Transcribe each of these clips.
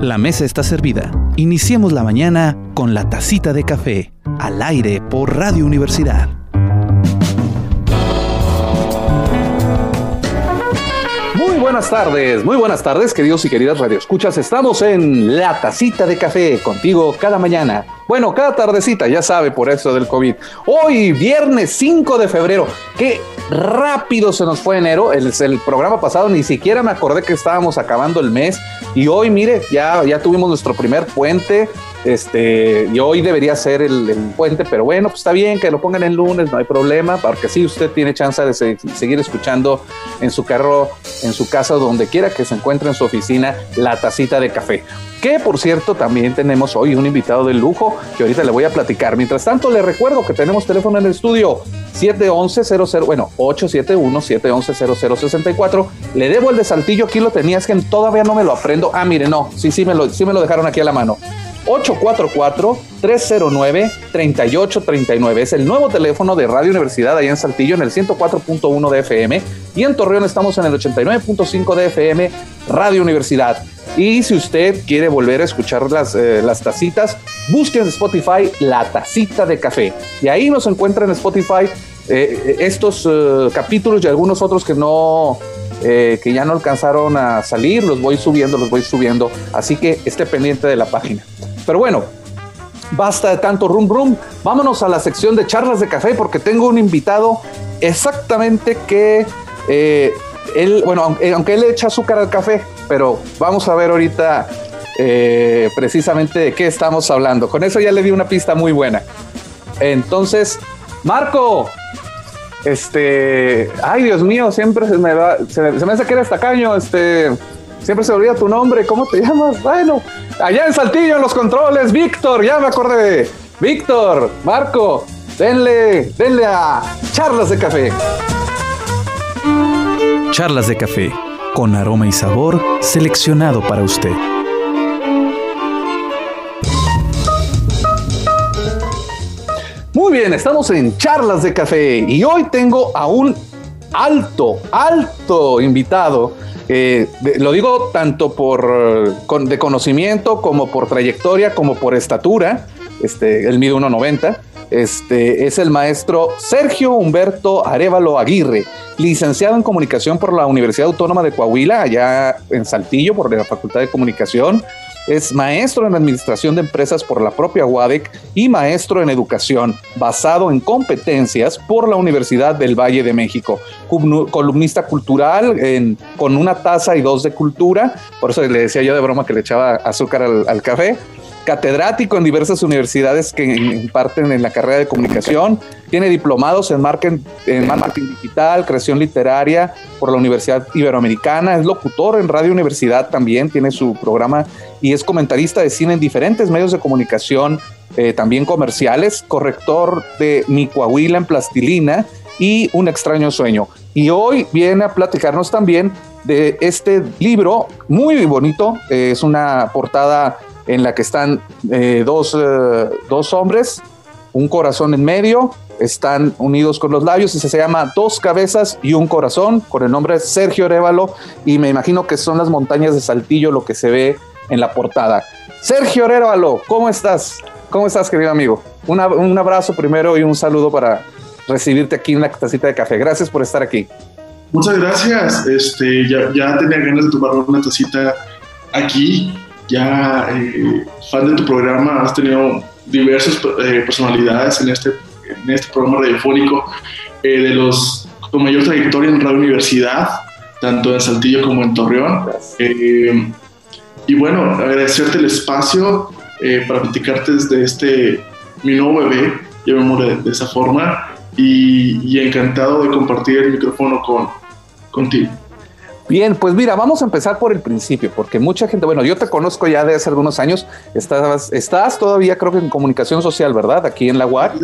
La mesa está servida. Iniciemos la mañana con la tacita de café, al aire por Radio Universidad. Muy buenas tardes, muy buenas tardes, queridos y queridas radioescuchas. Estamos en La Tacita de Café, contigo cada mañana. Bueno, cada tardecita, ya sabe, por eso del COVID. Hoy, viernes 5 de febrero. Qué rápido se nos fue enero. El, programa pasado ni siquiera me acordé que estábamos acabando el mes. Y hoy, mire, ya, ya tuvimos nuestro primer puente. Este, y hoy debería ser el, puente, pero bueno, pues está bien que lo pongan el lunes, no hay problema, porque así usted tiene chance de seguir escuchando en su carro, en su casa, donde quiera que se encuentre en su oficina, la tacita de café. Que por cierto, también tenemos hoy un invitado de lujo que ahorita le voy a platicar. Mientras tanto, le recuerdo que tenemos teléfono en el estudio 711-00, bueno, 871-711-0064. Le debo el de Saltillo, aquí lo tenías que todavía no me lo aprendo. Ah, mire, no, sí, sí me lo, sí me lo dejaron aquí a la mano. 844-309-3839. Es el nuevo teléfono de Radio Universidad allá en Saltillo en el 104.1 de FM y en Torreón estamos en el 89.5 de FM Radio Universidad. Y si usted quiere volver a escuchar las, eh, las tacitas, busque en Spotify la tacita de café. Y ahí nos encuentra en Spotify eh, estos eh, capítulos y algunos otros que no, que ya no alcanzaron a salir, los voy subiendo, los voy subiendo. Así que esté pendiente de la página. Pero bueno, basta de tanto rum rum. Vámonos a la sección de charlas de café porque tengo un invitado exactamente que él, bueno, aunque, él echa azúcar al café, pero vamos a ver ahorita eh, precisamente de qué estamos hablando. Con eso ya le di una pista muy buena. Entonces, Marco, este, ay Dios mío, siempre se me va, se, me hace que eres tacaño, este, siempre se olvida tu nombre, ¿cómo te llamas? Bueno, allá en Saltillo, en los controles, Víctor, ya me acordé. Víctor, Marco, denle, denle a charlas de café. Charlas de café, con aroma y sabor seleccionado para usted. Muy bien, estamos en Charlas de Café y hoy tengo a un alto, alto invitado. Eh, lo digo tanto por de conocimiento como por trayectoria como por estatura. Este, él mide 1.90 este, es el maestro Sergio Humberto Arevalo Aguirre, licenciado en comunicación por la Universidad Autónoma de Coahuila, allá en Saltillo, por la Facultad de Comunicación. Es maestro en administración de empresas por la propia UADEC y maestro en educación, basado en competencias por la Universidad del Valle de México. Columnista cultural con una taza y dos de cultura, por eso le decía yo de broma que le echaba azúcar al café catedrático en diversas universidades que imparten en la carrera de comunicación, tiene diplomados en marketing, marketing digital, creación literaria por la Universidad Iberoamericana, es locutor en Radio Universidad también, tiene su programa y es comentarista de cine en diferentes medios de comunicación, eh, también comerciales, corrector de Mi Coahuila en Plastilina y Un extraño sueño. Y hoy viene a platicarnos también de este libro muy bonito, es una portada en la que están eh, dos, eh, dos hombres, un corazón en medio, están unidos con los labios y se llama Dos Cabezas y un Corazón, con el nombre Sergio Arevalo, y me imagino que son las montañas de Saltillo lo que se ve en la portada. Sergio Arevalo, ¿cómo estás? ¿Cómo estás, querido amigo? un abrazo primero y un saludo para recibirte aquí en la tacita de café. Gracias por estar aquí. Muchas gracias. Este, ya, ya tenía ganas de tomar una tacita aquí ya eh, fan de tu programa, has tenido diversas eh, personalidades en este, en este programa radiofónico, eh, de los con mayor trayectoria en Radio Universidad, tanto en Saltillo como en Torreón. y bueno, agradecerte el espacio para platicarte desde este, mi nuevo bebé, llamémosle de, de esa forma, y, y, encantado de compartir el micrófono con, contigo. Bien, pues mira, vamos a empezar por el principio, porque mucha gente, bueno, yo te conozco ya de hace algunos años, estás, estás todavía creo que en comunicación social, ¿verdad? Aquí en la UAC,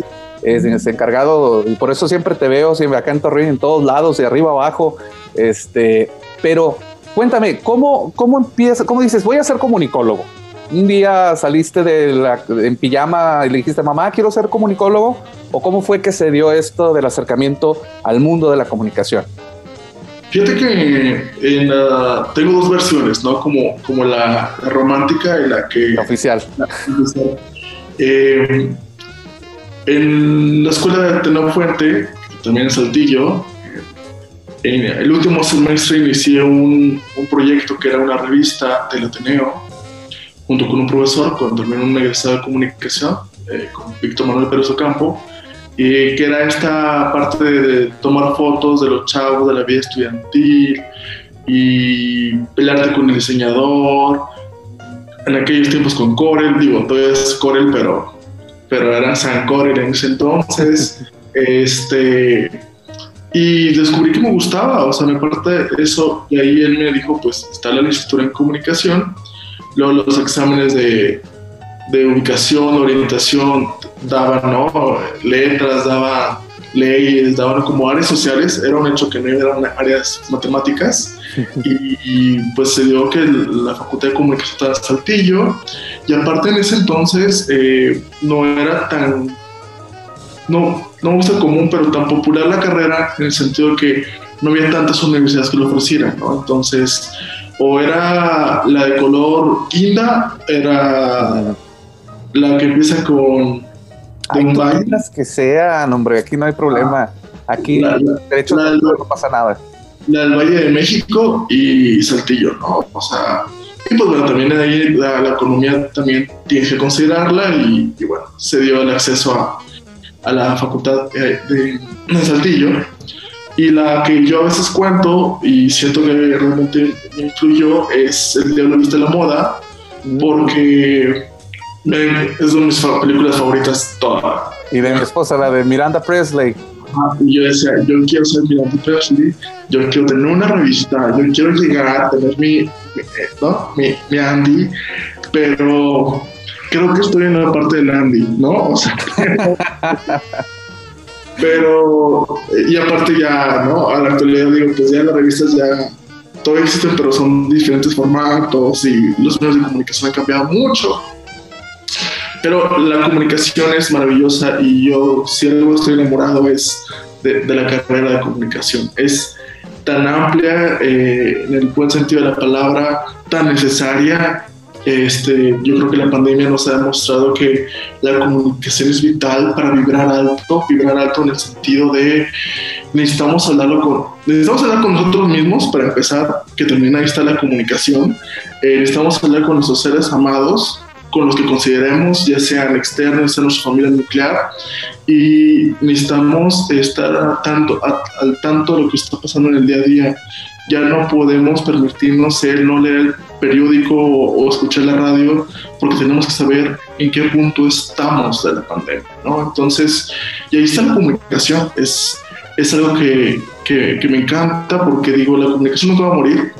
es, encargado, y por eso siempre te veo, siempre acá en Torreón, en todos lados, de arriba abajo, este, pero cuéntame, ¿cómo, cómo empieza, cómo dices, voy a ser comunicólogo? Un día saliste de la, en pijama y le dijiste, mamá, quiero ser comunicólogo, o cómo fue que se dio esto del acercamiento al mundo de la comunicación? Fíjate que en tengo dos versiones, ¿no? Como, como la, romántica y la que... oficial. Eh, en la escuela de Ateneo Fuente, también en Saltillo, en el último semestre inicié un, un, proyecto que era una revista del Ateneo, junto con un profesor, con también un egresado de comunicación, eh, con Víctor Manuel Pérez Ocampo, y que era esta parte de, tomar fotos de los chavos de la vida estudiantil y pelearte con el diseñador. En aquellos tiempos con Corel, digo, todavía es Corel, pero, pero era San Corel en ese entonces. este, y descubrí que me gustaba, o sea, me parte eso, y ahí él me dijo, pues está la licenciatura en comunicación, luego los exámenes de, de ubicación, orientación, daban ¿no? letras, daban leyes, daban como áreas sociales, era un hecho que no eran áreas matemáticas y, pues se dio que la Facultad de Comunicación estaba en Saltillo y aparte en ese entonces eh, no era tan, no, no gusta común, pero tan popular la carrera en el sentido de que no había tantas universidades que lo ofrecieran, ¿no? Entonces, o era la de color guinda, era la que empieza con de las que sean, hombre, aquí no hay problema. Aquí, derecho no pasa nada. La del Valle de México y Saltillo, ¿no? O sea, y pues bueno, también ahí la, economía también tiene que considerarla y, bueno, se dio el acceso a, a la facultad de, de, Saltillo. Y la que yo a veces cuento y siento que realmente me influyó es El Diablo Viste la Moda, mm. porque es una de mis películas favoritas toda. Y de mi esposa, la de Miranda Presley. y yo decía, yo quiero ser Miranda Presley, yo quiero tener una revista, yo quiero llegar a tener mi, ¿no? mi, mi Andy, pero creo que estoy en la parte del Andy, ¿no? O sea, pero, y aparte ya, ¿no? A la actualidad digo, pues ya las revistas ya todavía existen, pero son diferentes formatos y los medios de comunicación han cambiado mucho. Pero la comunicación es maravillosa y yo, si algo estoy enamorado, es de, la carrera de comunicación. Es tan amplia, eh, en el buen sentido de la palabra, tan necesaria. Este, yo creo que la pandemia nos ha demostrado que la comunicación es vital para vibrar alto, vibrar alto en el sentido de necesitamos hablarlo con, necesitamos hablar con nosotros mismos para empezar, que también ahí está la comunicación. Eh, necesitamos hablar con nuestros seres amados, con los que consideremos, ya sean externos, sea nuestra familia nuclear, y necesitamos estar tanto, al tanto de lo que está pasando en el día a día. Ya no podemos permitirnos el no leer el periódico o, escuchar la radio, porque tenemos que saber en qué punto estamos de la pandemia, ¿no? Entonces, y ahí está la comunicación, es, es algo que, que, que me encanta, porque digo, la comunicación nunca va a morir,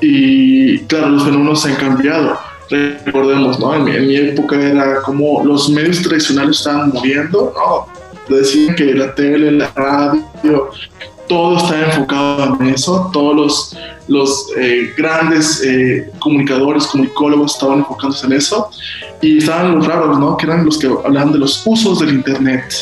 y claro, los fenómenos han cambiado recordemos, ¿no? En mi, época era como los medios tradicionales estaban muriendo, ¿no? Decían que la tele, la radio, todo estaba enfocado en eso, todos los, los eh, grandes eh, comunicadores, comunicólogos estaban enfocándose en eso, y estaban los raros, ¿no? Que eran los que hablaban de los usos del Internet.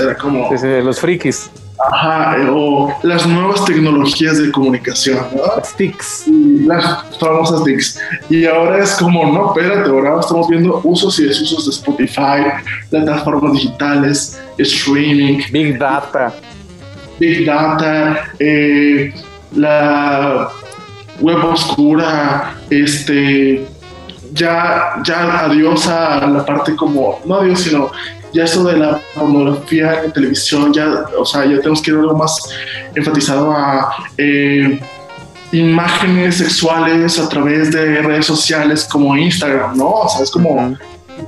Era como... los frikis. Ajá, o las nuevas tecnologías de comunicación, ¿no? Las TICs. Las famosas TICs. Y ahora es como, no, espérate, ahora estamos viendo usos y desusos de Spotify, plataformas digitales, streaming. Big Data. Big Data, eh, la web oscura, este, ya, ya adiós a la parte como, no adiós, sino ya esto de la pornografía en televisión, ya, o sea, ya tenemos que ir algo más enfatizado a eh, imágenes sexuales a través de redes sociales como Instagram, ¿no? O sea, es como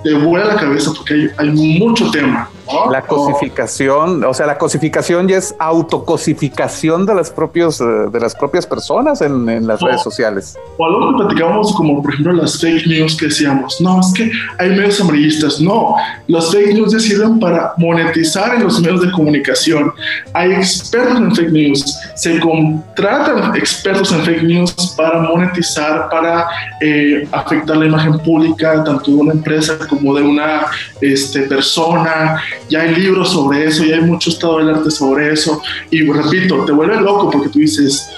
te vuela la cabeza porque hay, mucho tema. La cosificación, o sea, la cosificación ya es autocosificación de las, propios, eh, de las propias personas en, las redes sociales. O algo que platicábamos como, por ejemplo, las fake news que decíamos, no, es que hay medios amarillistas. No, los fake news sirven para monetizar en los medios de comunicación. Hay expertos en fake news, se contratan expertos en fake news para monetizar, para eh, afectar la imagen pública, tanto de una empresa como de una este, persona ya hay libros sobre eso, ya hay mucho estado del arte sobre eso. Y repito, te vuelve loco porque tú dices,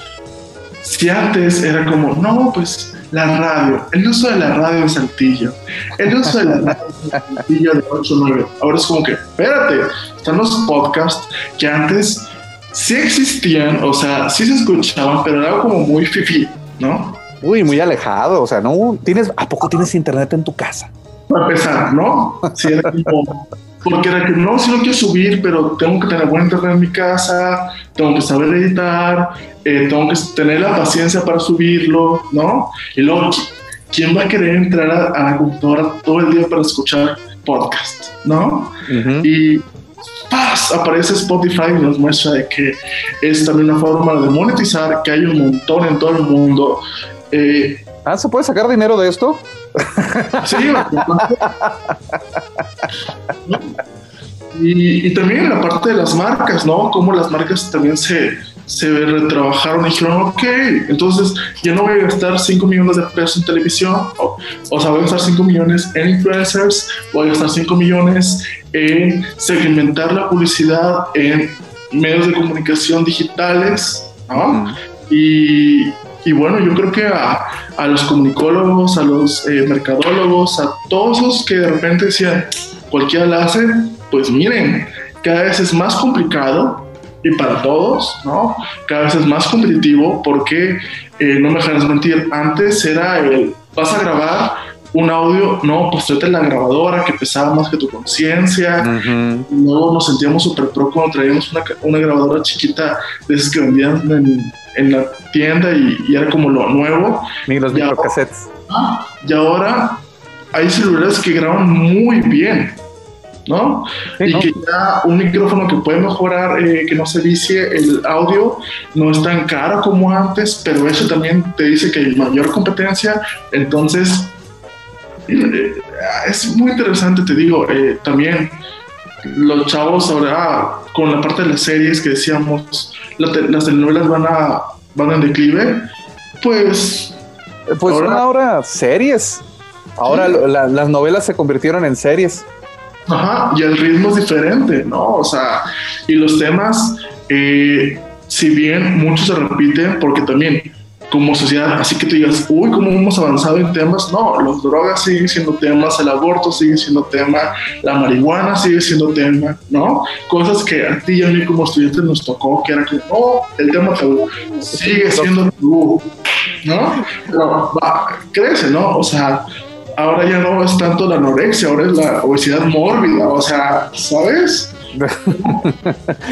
si antes era como, no, pues la radio, el uso de la radio en Saltillo, el uso de la radio en Saltillo de 8 9. Ahora es como que, espérate, están los podcasts que antes sí existían, o sea, sí se escuchaban, pero era como muy fifi, ¿no? Uy, muy alejado, o sea, no tienes, ¿a poco tienes internet en tu casa? Para empezar, ¿no? Sí, era como, porque era que no, si no quiero subir, pero tengo que tener buen internet en mi casa, tengo que saber editar, eh, tengo que tener la paciencia para subirlo, ¿no? Y luego, ¿quién va a querer entrar a, la computadora todo el día para escuchar podcast, ¿no? Y ¡paz! aparece Spotify y nos muestra de que es también una forma de monetizar, que hay un montón en todo el mundo. Eh, ah, ¿se puede sacar dinero de esto? Sí, y, y, también la parte de las marcas, ¿no? Cómo las marcas también se, se retrabajaron y dijeron, ok, entonces ya no voy a gastar 5 millones de pesos en televisión, o, o, sea, voy a gastar 5 millones en influencers, voy a gastar 5 millones en segmentar la publicidad en medios de comunicación digitales, ¿no? Y, y bueno, yo creo que a, a los comunicólogos, a los eh, mercadólogos, a todos los que de repente decían, cualquiera la hace, pues miren, cada vez es más complicado y para todos, ¿no? Cada vez es más competitivo porque, eh, no me dejarás mentir, antes era el, vas a grabar un audio, no, pues tráete la grabadora que pesaba más que tu conciencia. Luego nos sentíamos súper pro cuando traíamos una, una, grabadora chiquita de esas que vendían en, en la tienda y, era como lo nuevo. Ni los microcassettes. Y ahora hay celulares que graban muy bien. ¿no? y que ya un micrófono que puede mejorar, eh, que no se vicie el audio, no es tan caro como antes, pero eso también te dice que hay mayor competencia, entonces eh, es muy interesante, te digo, eh, también los chavos ahora con la parte de las series que decíamos, las telenovelas van a van en declive, pues... Pues ahora, ahora series. Ahora las novelas se convirtieron en series. Ajá, y el ritmo es diferente, ¿no? O sea, y los temas, eh, si bien muchos se repiten, porque también como sociedad, así que tú digas, uy, ¿cómo hemos avanzado en temas? No, las drogas siguen siendo temas, el aborto sigue siendo tema, la marihuana sigue siendo tema, ¿no? Cosas que a ti y a mí como estudiantes nos tocó, que era como, oh, el tema tabú sigue siendo tabú, ¿no? Pero va, crece, ¿no? O sea, ahora ya no es tanto la anorexia, ahora es la obesidad mórbida, o sea, ¿sabes?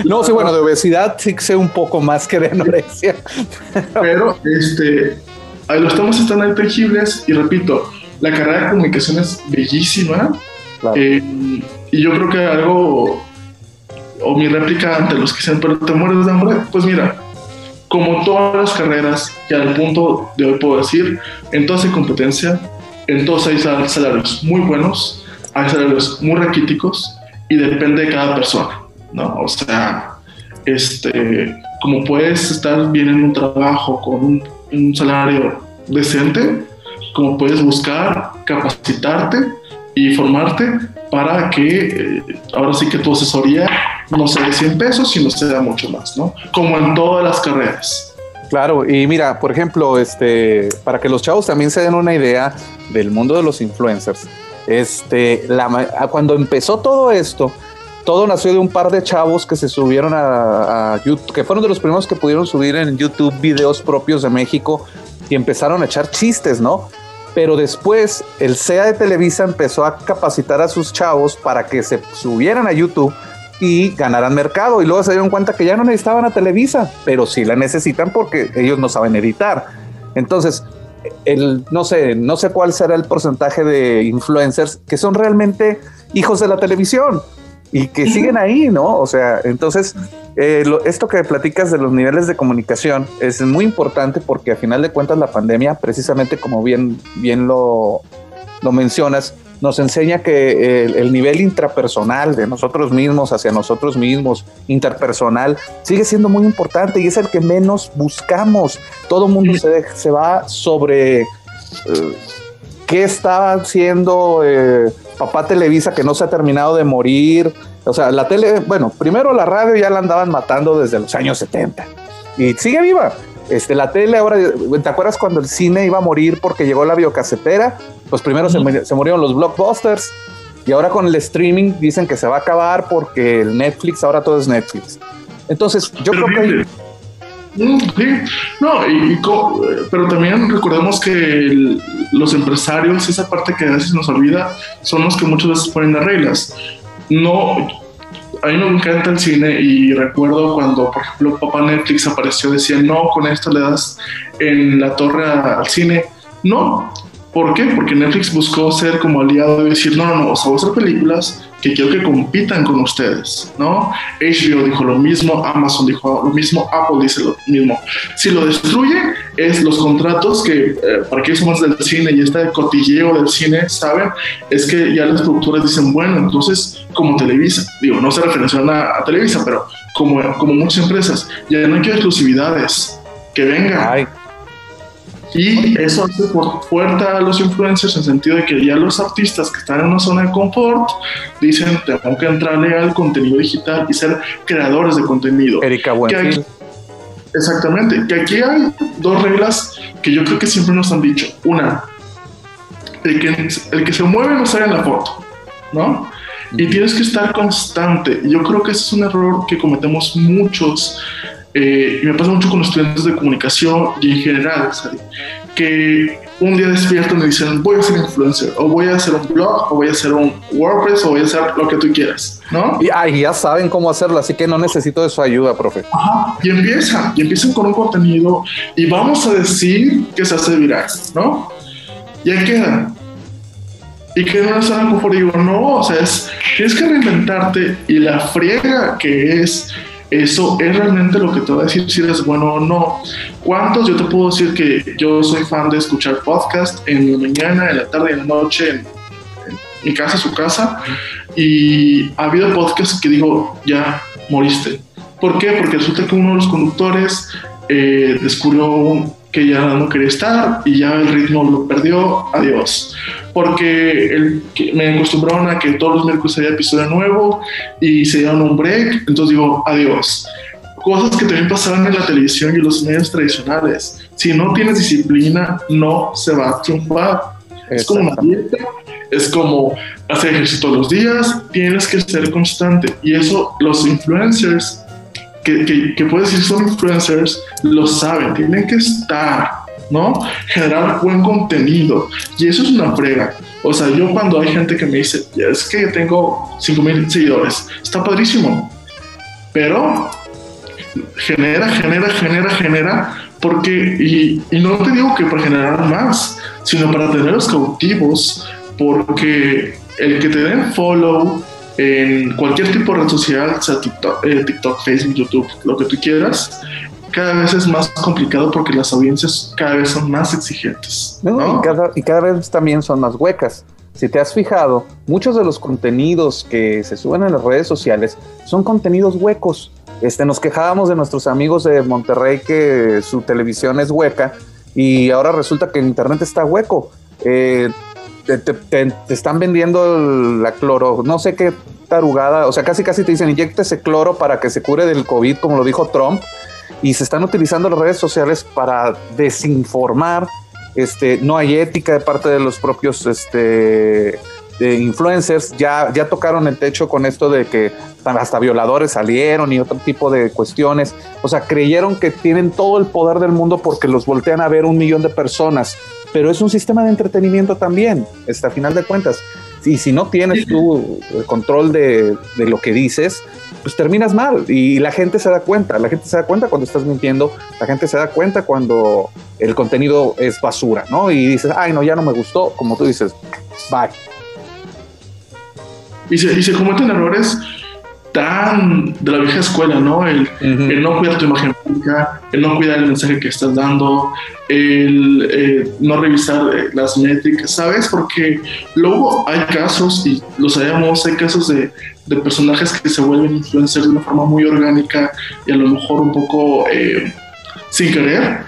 No, sí, bueno, de obesidad sí sé un poco más que de anorexia. Pero, este, los temas están intangibles y repito, la carrera de comunicación es bellísima. Eh, y yo creo que algo, o mi réplica ante los que dicen, pero te mueres de hambre, pues mira, como todas las carreras, que al punto de hoy puedo decir, entonces competencia, entonces hay salarios muy buenos, hay salarios muy raquíticos y depende de cada persona, ¿no? O sea, este, como puedes estar bien en un trabajo con un, salario decente, como puedes buscar capacitarte y formarte para que eh, ahora sí que tu asesoría no sea de 100 pesos, sino sea mucho más, ¿no? Como en todas las carreras. Claro, y mira, por ejemplo, este, para que los chavos también se den una idea del mundo de los influencers, este, la, cuando empezó todo esto, todo nació de un par de chavos que se subieron a, YouTube, que fueron de los primeros que pudieron subir en YouTube videos propios de México y empezaron a echar chistes, ¿no? Pero después el CEA de Televisa empezó a capacitar a sus chavos para que se subieran a YouTube y ganaran mercado. Y luego se dieron cuenta que ya no necesitaban a Televisa, pero sí la necesitan porque ellos no saben editar. Entonces, el, no sé, no sé cuál será el porcentaje de influencers que son realmente hijos de la televisión y que siguen ahí, ¿no? O sea, entonces, eh, esto que platicas de los niveles de comunicación es muy importante porque a final de cuentas la pandemia, precisamente como bien, bien lo, lo mencionas, nos enseña que el, nivel intrapersonal de nosotros mismos hacia nosotros mismos, interpersonal, sigue siendo muy importante y es el que menos buscamos. Todo el mundo se, se, va sobre eh, qué está haciendo eh, papá Televisa que no se ha terminado de morir, O sea, la tele, bueno, primero la radio ya la andaban matando desde los años 70 y sigue viva. Este, la tele ahora, ¿te acuerdas cuando el cine iba a morir porque llegó la biocasetera? Pues primero se, murieron los blockbusters y ahora con el streaming dicen que se va a acabar porque el Netflix, ahora todo es Netflix. Entonces, yo creo que... Mm, sí, no, y, pero también recordemos que los empresarios, esa parte que a veces nos olvida, son los que muchas veces ponen las reglas. No, a mí me encanta el cine y recuerdo cuando, por ejemplo, papá Netflix apareció, decía, no, con esto le das en la torre al cine. No, ¿por qué? Porque Netflix buscó ser como aliado y decir, no, no, no, o sea, a hacer películas que quiero que compitan con ustedes, ¿no? HBO dijo lo mismo, Amazon dijo lo mismo, Apple dice lo mismo. Si lo destruye, es los contratos que, eh, para que somos del cine y este cotilleo del cine, ¿saben? Es que ya las productoras dicen, bueno, entonces, como Televisa, digo, no se referencia a, Televisa, pero como, como muchas empresas, ya no hay exclusividades, que vengan. Y eso hace por fuerza a los influencers en el sentido de que ya los artistas que están en una zona de confort dicen, tengo que entrarle al contenido digital y ser creadores de contenido. Erika Buenfil. Exactamente, que aquí hay dos reglas que yo creo que siempre nos han dicho. Una, el que, el que se mueve no sale en la foto, ¿no? Y tienes que estar constante. Yo creo que ese es un error que cometemos muchos eh, y me pasa mucho con los estudiantes de comunicación y en general, que un día despierto y dicen, voy a ser influencer, o voy a hacer un blog, o voy a hacer un WordPress, o voy a hacer lo que tú quieras, ¿no? Y ay, ya saben cómo hacerlo, así que no necesito de su ayuda, profe. Ajá, y empieza, y empiezan con un contenido, y vamos a decir que se hace viral, ¿no? Y ahí queda. Y que no es algo digo, no, o sea, es, tienes que reinventarte, y la friega que es eso es realmente lo que te va a decir si eres bueno o no. ¿Cuántos? Yo te puedo decir que yo soy fan de escuchar podcast en la mañana, en la tarde, en la noche, en, mi casa, su casa, y ha habido podcasts que digo, ya moriste. ¿Por qué? Porque resulta que uno de los conductores eh, descubrió que ya no quería estar y ya el ritmo lo perdió, adiós. Porque el, me acostumbraron a que todos los miércoles había episodio nuevo y se dieron un break, entonces digo, adiós. Cosas que también pasaban en la televisión y los medios tradicionales. Si no tienes disciplina, no se va a triunfar. Es como una dieta, es como hacer ejercicio todos los días, tienes que ser constante. Y eso los influencers que, que, puedes decir son influencers, lo saben, tienen que estar, ¿no? Generar buen contenido. Y eso es una frega. O sea, yo cuando hay gente que me dice, es que tengo 5 mil seguidores, está padrísimo. Pero genera, genera, genera, genera, porque, y, y no te digo que para generar más, sino para tenerlos cautivos, porque el que te den follow, en cualquier tipo de red social, sea TikTok, eh, TikTok, Facebook, YouTube, lo que tú quieras, cada vez es más complicado porque las audiencias cada vez son más exigentes. Y, cada, y cada vez también son más huecas. Si te has fijado, muchos de los contenidos que se suben en las redes sociales son contenidos huecos. Este, nos quejábamos de nuestros amigos de Monterrey que su televisión es hueca y ahora resulta que el internet está hueco. Eh, te, están vendiendo la cloro, no sé qué tarugada, o sea, casi casi te dicen ese cloro para que se cure del COVID, como lo dijo Trump, y se están utilizando las redes sociales para desinformar. Este, no hay ética de parte de los propios este, influencers. Ya, ya tocaron el techo con esto de que hasta violadores salieron y otro tipo de cuestiones. O sea, creyeron que tienen todo el poder del mundo porque los voltean a ver un millón de personas pero es un sistema de entretenimiento también, hasta final de cuentas. Y si no tienes tu control de, lo que dices, pues terminas mal y la gente se da cuenta, la gente se da cuenta cuando estás mintiendo, la gente se da cuenta cuando el contenido es basura, ¿no? Y dices, ay, no, ya no me gustó, como tú dices, bye. Y se, y se cometen errores tan de la vieja escuela, ¿no? El, no cuidar tu imagen pública, el no cuidar el mensaje que estás dando, el eh, no revisar eh, las métricas, ¿sabes? Porque luego hay casos, y lo sabemos, hay casos de, de, personajes que se vuelven influencers de una forma muy orgánica y a lo mejor un poco eh, sin querer,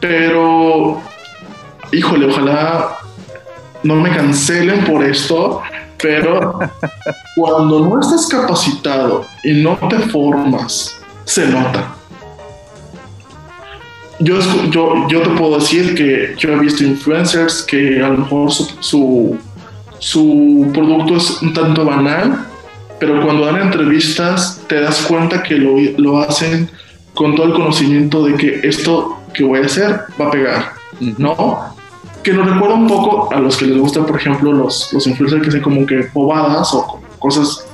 pero híjole, ojalá no me cancelen por esto, pero cuando no estás capacitado y no te formas, se nota. Yo, yo, yo te puedo decir que yo he visto influencers que a lo mejor su, su, su producto es un tanto banal, pero cuando dan entrevistas te das cuenta que lo, lo hacen con todo el conocimiento de que esto que voy a hacer va a pegar, ¿no? Que nos recuerda un poco a los que les gusta, por ejemplo, los, los influencers que hacen como que bobadas o cosas.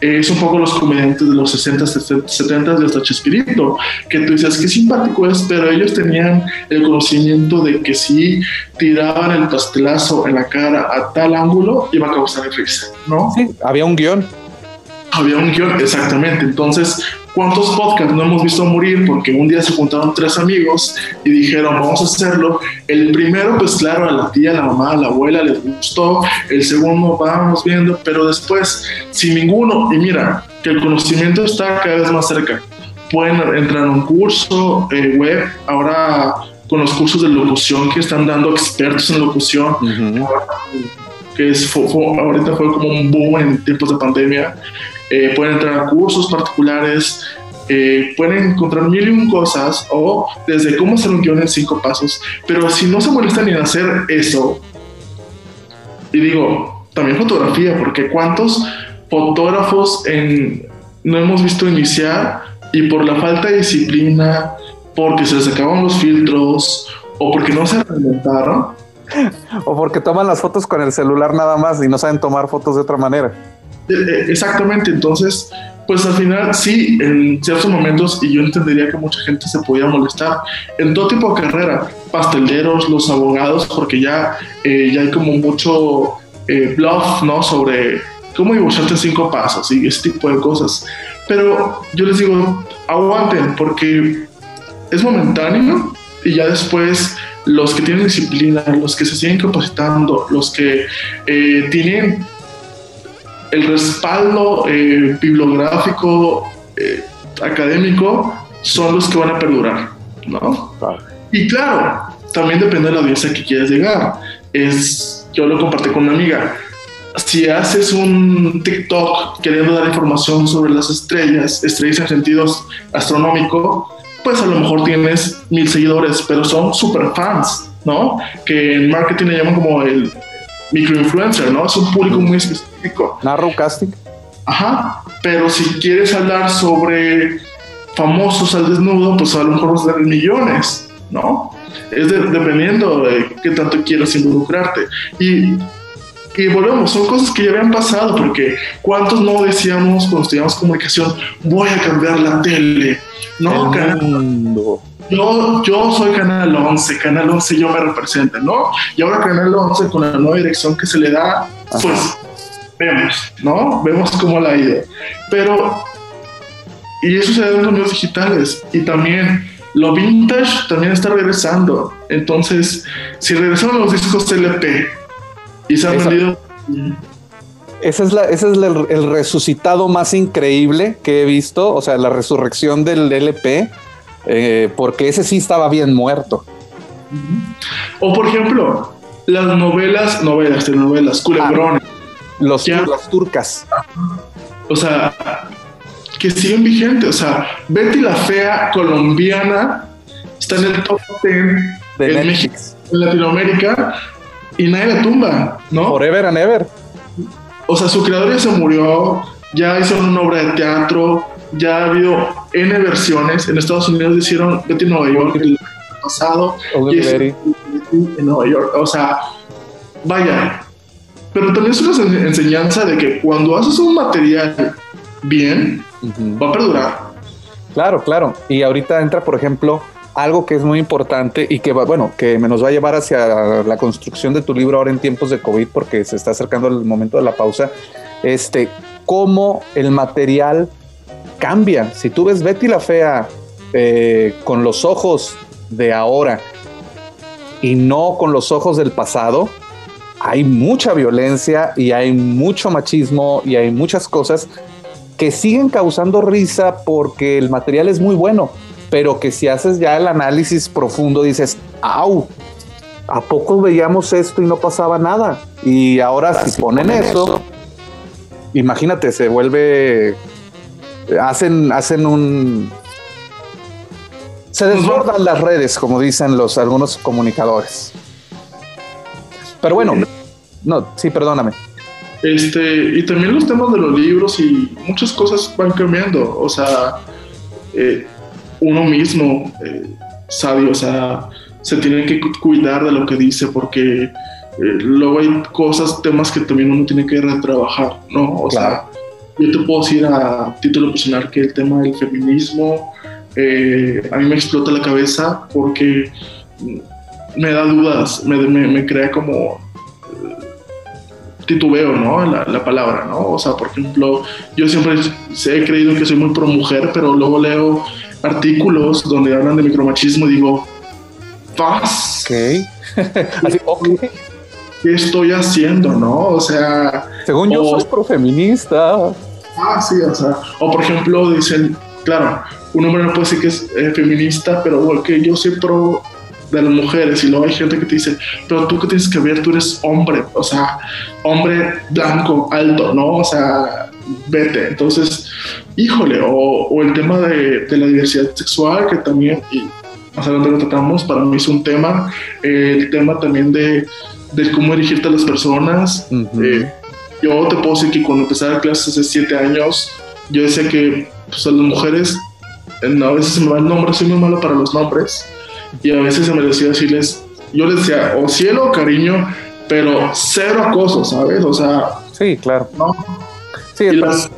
Eh, es un poco los comediantes de los 60, 70 de hasta Chespirito, que tú dices, qué simpático es, pero ellos tenían el conocimiento de que si tiraban el pastelazo en la cara a tal ángulo, iba a causar risa, ¿no? Sí, había un guion. Había un guion, exactamente. Entonces, ¿Cuántos podcasts no hemos visto morir porque un día se juntaron tres amigos y dijeron, vamos a hacerlo? El primero, pues claro, a la tía, a la mamá, a la abuela les gustó. El segundo, vamos viendo, pero después, sin ninguno, y mira, que el conocimiento está cada vez más cerca. Pueden entrar a un curso eh, web, ahora con los cursos de locución que están dando expertos en locución, que es, ahorita fue como un boom en tiempos de pandemia eh, pueden entrar a cursos particulares, eh, pueden encontrar mil y un cosas o desde cómo hacer un guion en cinco pasos, pero si no se molestan en hacer eso, y digo, también fotografía, porque cuántos fotógrafos no hemos visto iniciar y por la falta de disciplina, porque se les acaban los filtros o porque no se reinventaron. O porque toman las fotos con el celular nada más y no saben tomar fotos de otra manera. Eh, exactamente, entonces, pues al final sí, en ciertos momentos, y yo entendería que mucha gente se podía molestar, en todo tipo de carrera, pasteleros, los abogados, porque ya, eh, ya hay como mucho eh, bluff, ¿no? Sobre cómo en cinco pasos y ese tipo de cosas. Pero yo les digo, aguanten, porque es momentáneo y ya después los que tienen disciplina, los que se siguen capacitando, los que tienen el respaldo eh, bibliográfico, eh, académico, son los que van a perdurar, ¿no? Y claro, también depende de la audiencia que quieras llegar. Es, yo lo compartí con una amiga. Si haces un TikTok queriendo dar información sobre las estrellas, estrellas en sentidos astronómico, pues a lo mejor tienes mil seguidores, pero son super fans, ¿no? Que en marketing le llaman como el microinfluencer, ¿no? Es un público muy específico. Narrow casting. Ajá, pero si quieres hablar sobre famosos al desnudo, pues a lo mejor vas a tener millones, ¿no? Es dependiendo de qué tanto quieras involucrarte. Y, y volvemos, son cosas que ya habían pasado, porque ¿cuántos no decíamos cuando estudiamos comunicación, voy a cambiar la tele? No, yo, yo soy Canal 11, Canal 11 yo me representa, ¿no? Y ahora Canal 11 con la nueva dirección que se le da, pues vemos, ¿no? Vemos cómo la ha ido. Pero, y eso se da en los medios digitales y también lo vintage también está regresando. Entonces, si regresaron los discos LP y se han vendido... Ese es, la, ese es el resucitado más increíble que he visto, o sea, la resurrección del LP eh, porque ese sí estaba bien muerto. O por ejemplo, las novelas, novelas, telenovelas, culebrones. Ah, los, las turcas. O sea, que siguen vigentes. O sea, Betty la Fea colombiana está en el top 10 de México, en Latinoamérica, y nadie la tumba, ¿no? Forever and ever. O sea, su creador ya se murió, ya hizo una obra de teatro, ya ha habido N versiones. En Estados Unidos hicieron Betty Nueva York el pasado. Y en Nueva York. O sea, vaya. Pero también es una enseñanza de que cuando haces un material bien, va a perdurar. Claro, claro. Y ahorita entra, por ejemplo, algo que es muy importante y que va, bueno, que me nos va a llevar hacia la construcción de tu libro ahora en tiempos de COVID, porque se está acercando el momento de la pausa. Este, cómo el material cambia. Si tú ves Betty la Fea eh, con los ojos de ahora y no con los ojos del pasado, hay mucha violencia y hay mucho machismo y hay muchas cosas que siguen causando risa porque el material es muy bueno, pero que si haces ya el análisis profundo dices, ¡au! ¿A poco veíamos esto y no pasaba nada? Y ahora si ponen, eso, imagínate, se vuelve, hacen, hacen un, se desbordan las redes, como dicen los algunos comunicadores. Pero bueno, no, sí, perdóname. Este, y también los temas de los libros y muchas cosas van cambiando. O sea, eh, uno mismo eh, sabe, o sea, se tiene que cuidar de lo que dice porque eh, luego hay cosas, temas que también uno tiene que retrabajar, ¿no? O sea, yo te puedo decir a título personal que el tema del feminismo a mí me explota la cabeza porque me da dudas, me, me, me crea como titubeo, ¿no? La, la, palabra, ¿no? O sea, por ejemplo, yo siempre he creído que soy muy pro mujer, pero luego leo artículos donde hablan de micromachismo y digo, paz. Ok. ¿Qué estoy haciendo, no? O sea. Según yo, soy profeminista. Ah, sí, o sea. O por ejemplo, dicen, claro, un hombre no puede decir que es eh, feminista, pero que yo soy pro de las mujeres y luego hay gente que te dice, pero tú que tienes que ver, tú eres hombre, o sea, hombre blanco, alto, ¿no? O sea, vete. Entonces, híjole, o, el tema de, la diversidad sexual, que también, y más adelante lo tratamos, para mí es un tema, el tema también de, de cómo dirigirte a las personas. Eh, yo te puedo decir que cuando empecé a dar clases hace siete años, yo decía que pues, a las mujeres, a veces se me va el nombre, soy muy malo para los nombres, y a veces se me decía decirles, yo les decía, o cielo o cariño, pero cero acoso, ¿sabes? O sea... Sí, claro. ¿no? Sí, y, las,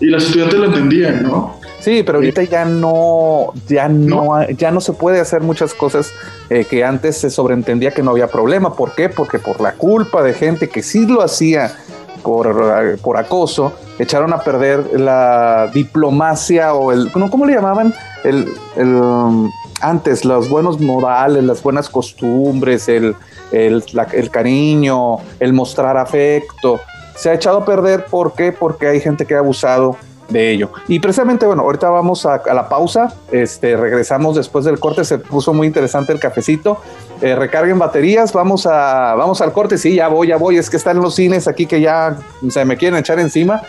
y las estudiantes lo entendían, ¿no? Sí, pero ahorita ya no, ya no, ya no se puede hacer muchas cosas eh, que antes se sobreentendía que no había problema. ¿Por qué? Porque por la culpa de gente que sí lo hacía por, por acoso, echaron a perder la diplomacia o el, ¿cómo le llamaban? El, el, antes, los buenos modales, las buenas costumbres, el, el, cariño, el mostrar afecto, se ha echado a perder. ¿Por qué? Porque hay gente que ha abusado de ello. Y precisamente, bueno, ahorita vamos a, la pausa, este, regresamos después del corte, se puso muy interesante el cafecito, eh, recarguen baterías, vamos, a, vamos al corte, sí, ya voy, ya voy, es que están los cines aquí que ya se me quieren echar encima.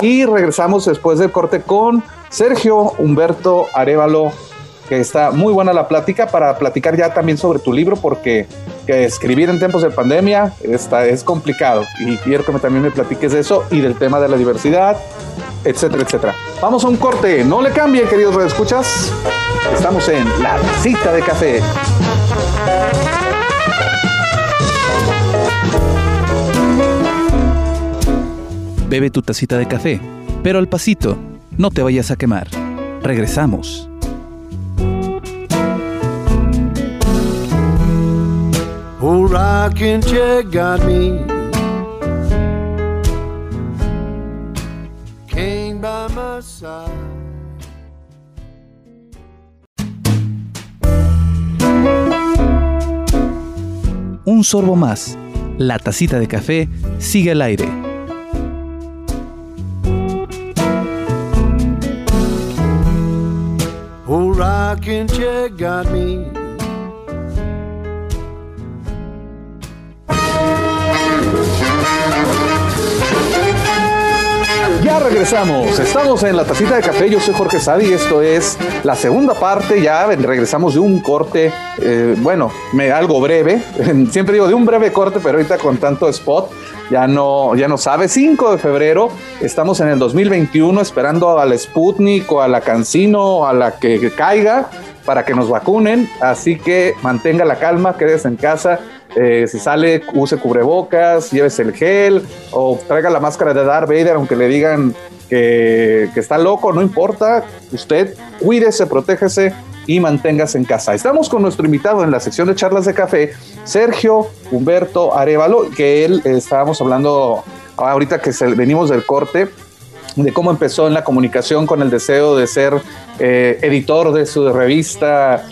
Y regresamos después del corte con Sergio Humberto Arevalo que está muy buena la plática para platicar ya también sobre tu libro, porque escribir en tiempos de pandemia está, es complicado y quiero que también me platiques de eso y del tema de la diversidad, etcétera, etcétera. Vamos a un corte, no le cambien, queridos escuchas Estamos en La Cita de Café. Bebe tu tacita de café, pero al pasito, no te vayas a quemar. Regresamos. Old rocking chair got me. Came by my side. Un sorbo más. La tacita de café sigue al aire. Old rocking chair got me. Regresamos. Estamos en la tacita de café. Yo soy Jorge Sadi. Esto es la segunda parte. Ya regresamos de un corte, eh, bueno, me, algo breve. Siempre digo de un breve corte, pero ahorita con tanto spot ya no, ya no sabe. 5 de febrero, estamos en el 2021 esperando al Sputnik o a la Cancino, a la que caiga para que nos vacunen. Así que mantenga la calma, quédese en casa eh, si sale, use cubrebocas, llévese el gel o traiga la máscara de Darth Vader, aunque le digan que, está loco, no importa. Usted cuídese, protégese y manténgase en casa. Estamos con nuestro invitado en la sección de charlas de café, Sergio Humberto Arevalo, que él eh, estábamos hablando ahorita que venimos del corte de cómo empezó en la comunicación con el deseo de ser eh, editor de su revista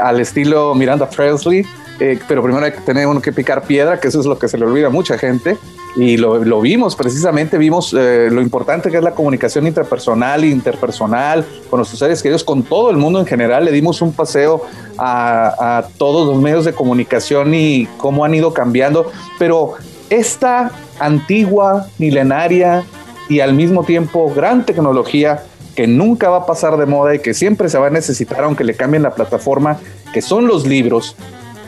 al estilo Miranda Presley eh, pero primero hay que tener uno que picar piedra, que eso es lo que se le olvida a mucha gente. Y lo, vimos, precisamente vimos eh, lo importante que es la comunicación interpersonal interpersonal con nuestros seres queridos, con todo el mundo en general. Le dimos un paseo a, a todos los medios de comunicación y cómo han ido cambiando. Pero esta antigua, milenaria y al mismo tiempo gran tecnología que nunca va a pasar de moda y que siempre se va a necesitar aunque le cambien la plataforma, que son los libros,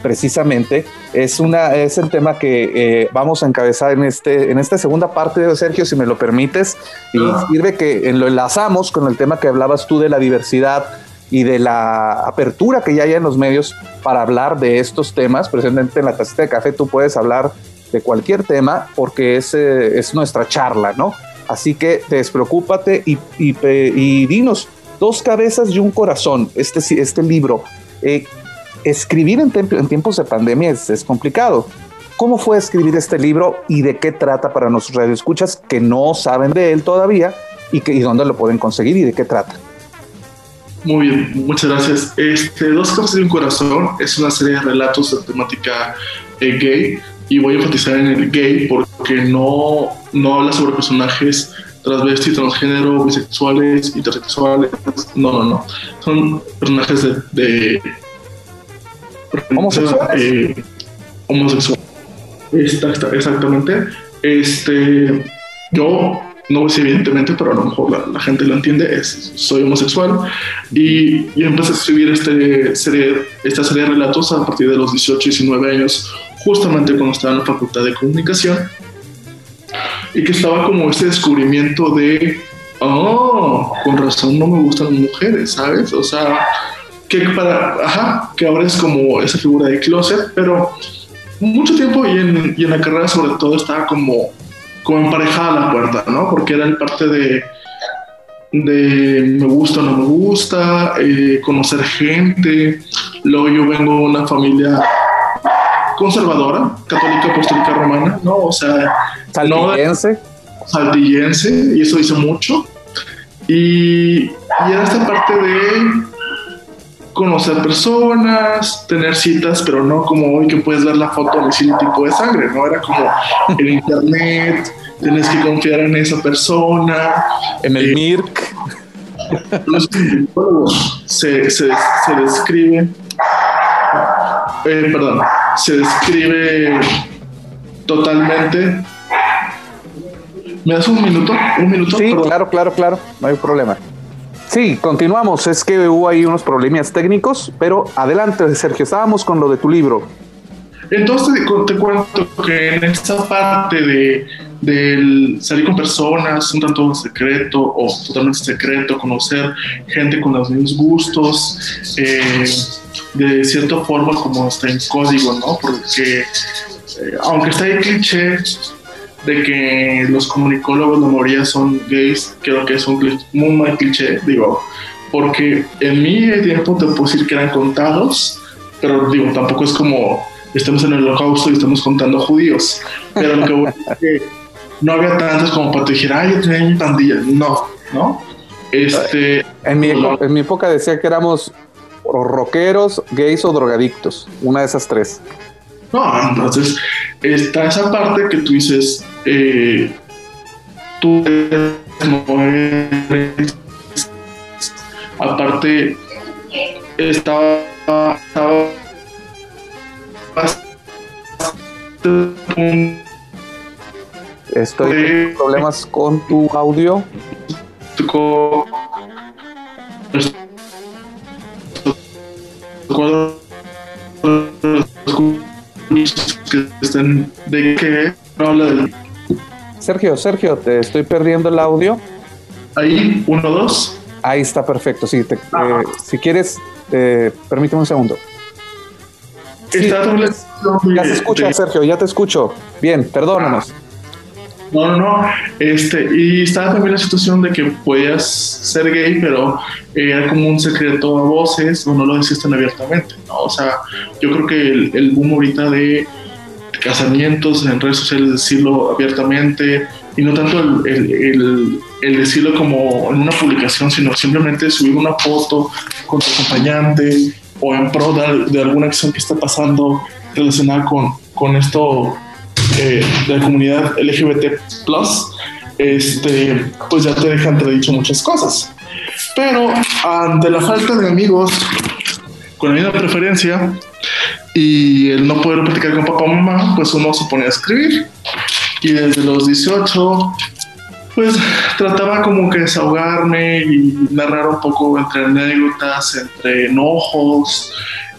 precisamente, es, una, es el tema que eh, vamos a encabezar en, este, en esta segunda parte de Sergio, si me lo permites, y sirve que lo enlazamos con el tema que hablabas tú de la diversidad y de la apertura que ya hay en los medios para hablar de estos temas. Precisamente en la tacita de café tú puedes hablar de cualquier tema porque es, eh, es nuestra charla, ¿no? Así que despreocúpate y, y, dinos, dos cabezas y un corazón, este, este libro. Eh, escribir en, en, tiempos de pandemia es, complicado. ¿Cómo fue escribir este libro y de qué trata para nuestros radioescuchas que no saben de él todavía y, dónde lo pueden conseguir y de qué trata? Muy bien, muchas gracias. Este, Dos cabezas y un corazón es una serie de relatos de temática eh, gay y voy a enfatizar en el gay porque no, no habla sobre personajes transvestis, transgénero, bisexuales, intersexuales. No, no, no. Son personajes de homosexuales. Eh, homosexuales. exactamente. Este, yo no sé evidentemente, pero a lo mejor la, gente lo entiende, es, soy homosexual y, y, empecé a escribir este serie, esta serie de relatos a partir de los 18, 19 años, justamente cuando estaba en la facultad de comunicación y que estaba como este descubrimiento de, oh, con razón no me gustan las mujeres, ¿sabes? O sea, que para, ajá, que ahora es como esa figura de closet, pero mucho tiempo y en, y en la carrera sobre todo estaba como como emparejada la puerta, ¿no? Porque era el parte de, de me gusta o no me gusta, eh, conocer gente. Luego yo vengo de una familia conservadora, católica apostólica romana, ¿no? O sea, saltillense. No, saltillense, y eso dice mucho. Y, y era esta parte de conocer personas, tener citas, pero no como hoy que puedes ver la foto decir el tipo de sangre, ¿no? Era como en internet, tienes que confiar en esa persona. En el eh, MIRC. se, se, se describe, eh, perdón, se describe totalmente. ¿Me das un minuto? ¿Un minuto? Sí, claro, claro, claro, no hay problema. Sí, continuamos. Es que hubo ahí unos problemas técnicos, pero adelante, Sergio. Estábamos con lo de tu libro. Entonces te, cuento que en esta parte de del salir con personas un tanto secreto o totalmente secreto, conocer gente con los mismos gustos, eh, de cierta forma como está en código, ¿no? Porque eh, aunque está ahí cliché de que los comunicólogos de mayoría son gays, creo que es un muy mal cliché, digo, porque en mi tiempo te puedo decir que eran contados, pero digo, tampoco es como estamos en el holocausto y estamos contando judíos, pero lo que voy que no había tantos como para decir, ay, yo tenía mi pandilla, no, ¿no? Este, en, mi, en mi época decía que éramos rockeros, gays o drogadictos, una de esas tres. No, entonces está esa parte que tú dices, eh, tú aparte estaba, estaba Estoy teniendo problemas con tu audio. de Sergio, Sergio, te estoy perdiendo el audio. Ahí, uno, dos. Ahí está perfecto. Sí, eh, si quieres, eh, permíteme un segundo. ya se escucha, Sergio, ya te escucho. Bien, perdónanos. No, no, no. Este, y estaba también la situación de que podías ser gay, pero era como un secreto a voces o no lo decías tan abiertamente, ¿no? O sea, yo creo que el, boom ahorita de casamientos en redes sociales, decirlo abiertamente y no tanto el, el, decirlo como en una publicación, sino simplemente subir una foto con tu acompañante o en pro de, alguna acción que está pasando relacionada con, con esto eh, de la comunidad LGBT, este, pues ya te dejan dicho muchas cosas. Pero ante la falta de amigos con la misma preferencia y el no poder platicar con papá o mamá, pues uno se pone a escribir. Y desde los 18 pues trataba como que desahogarme y narrar un poco entre anécdotas, entre enojos.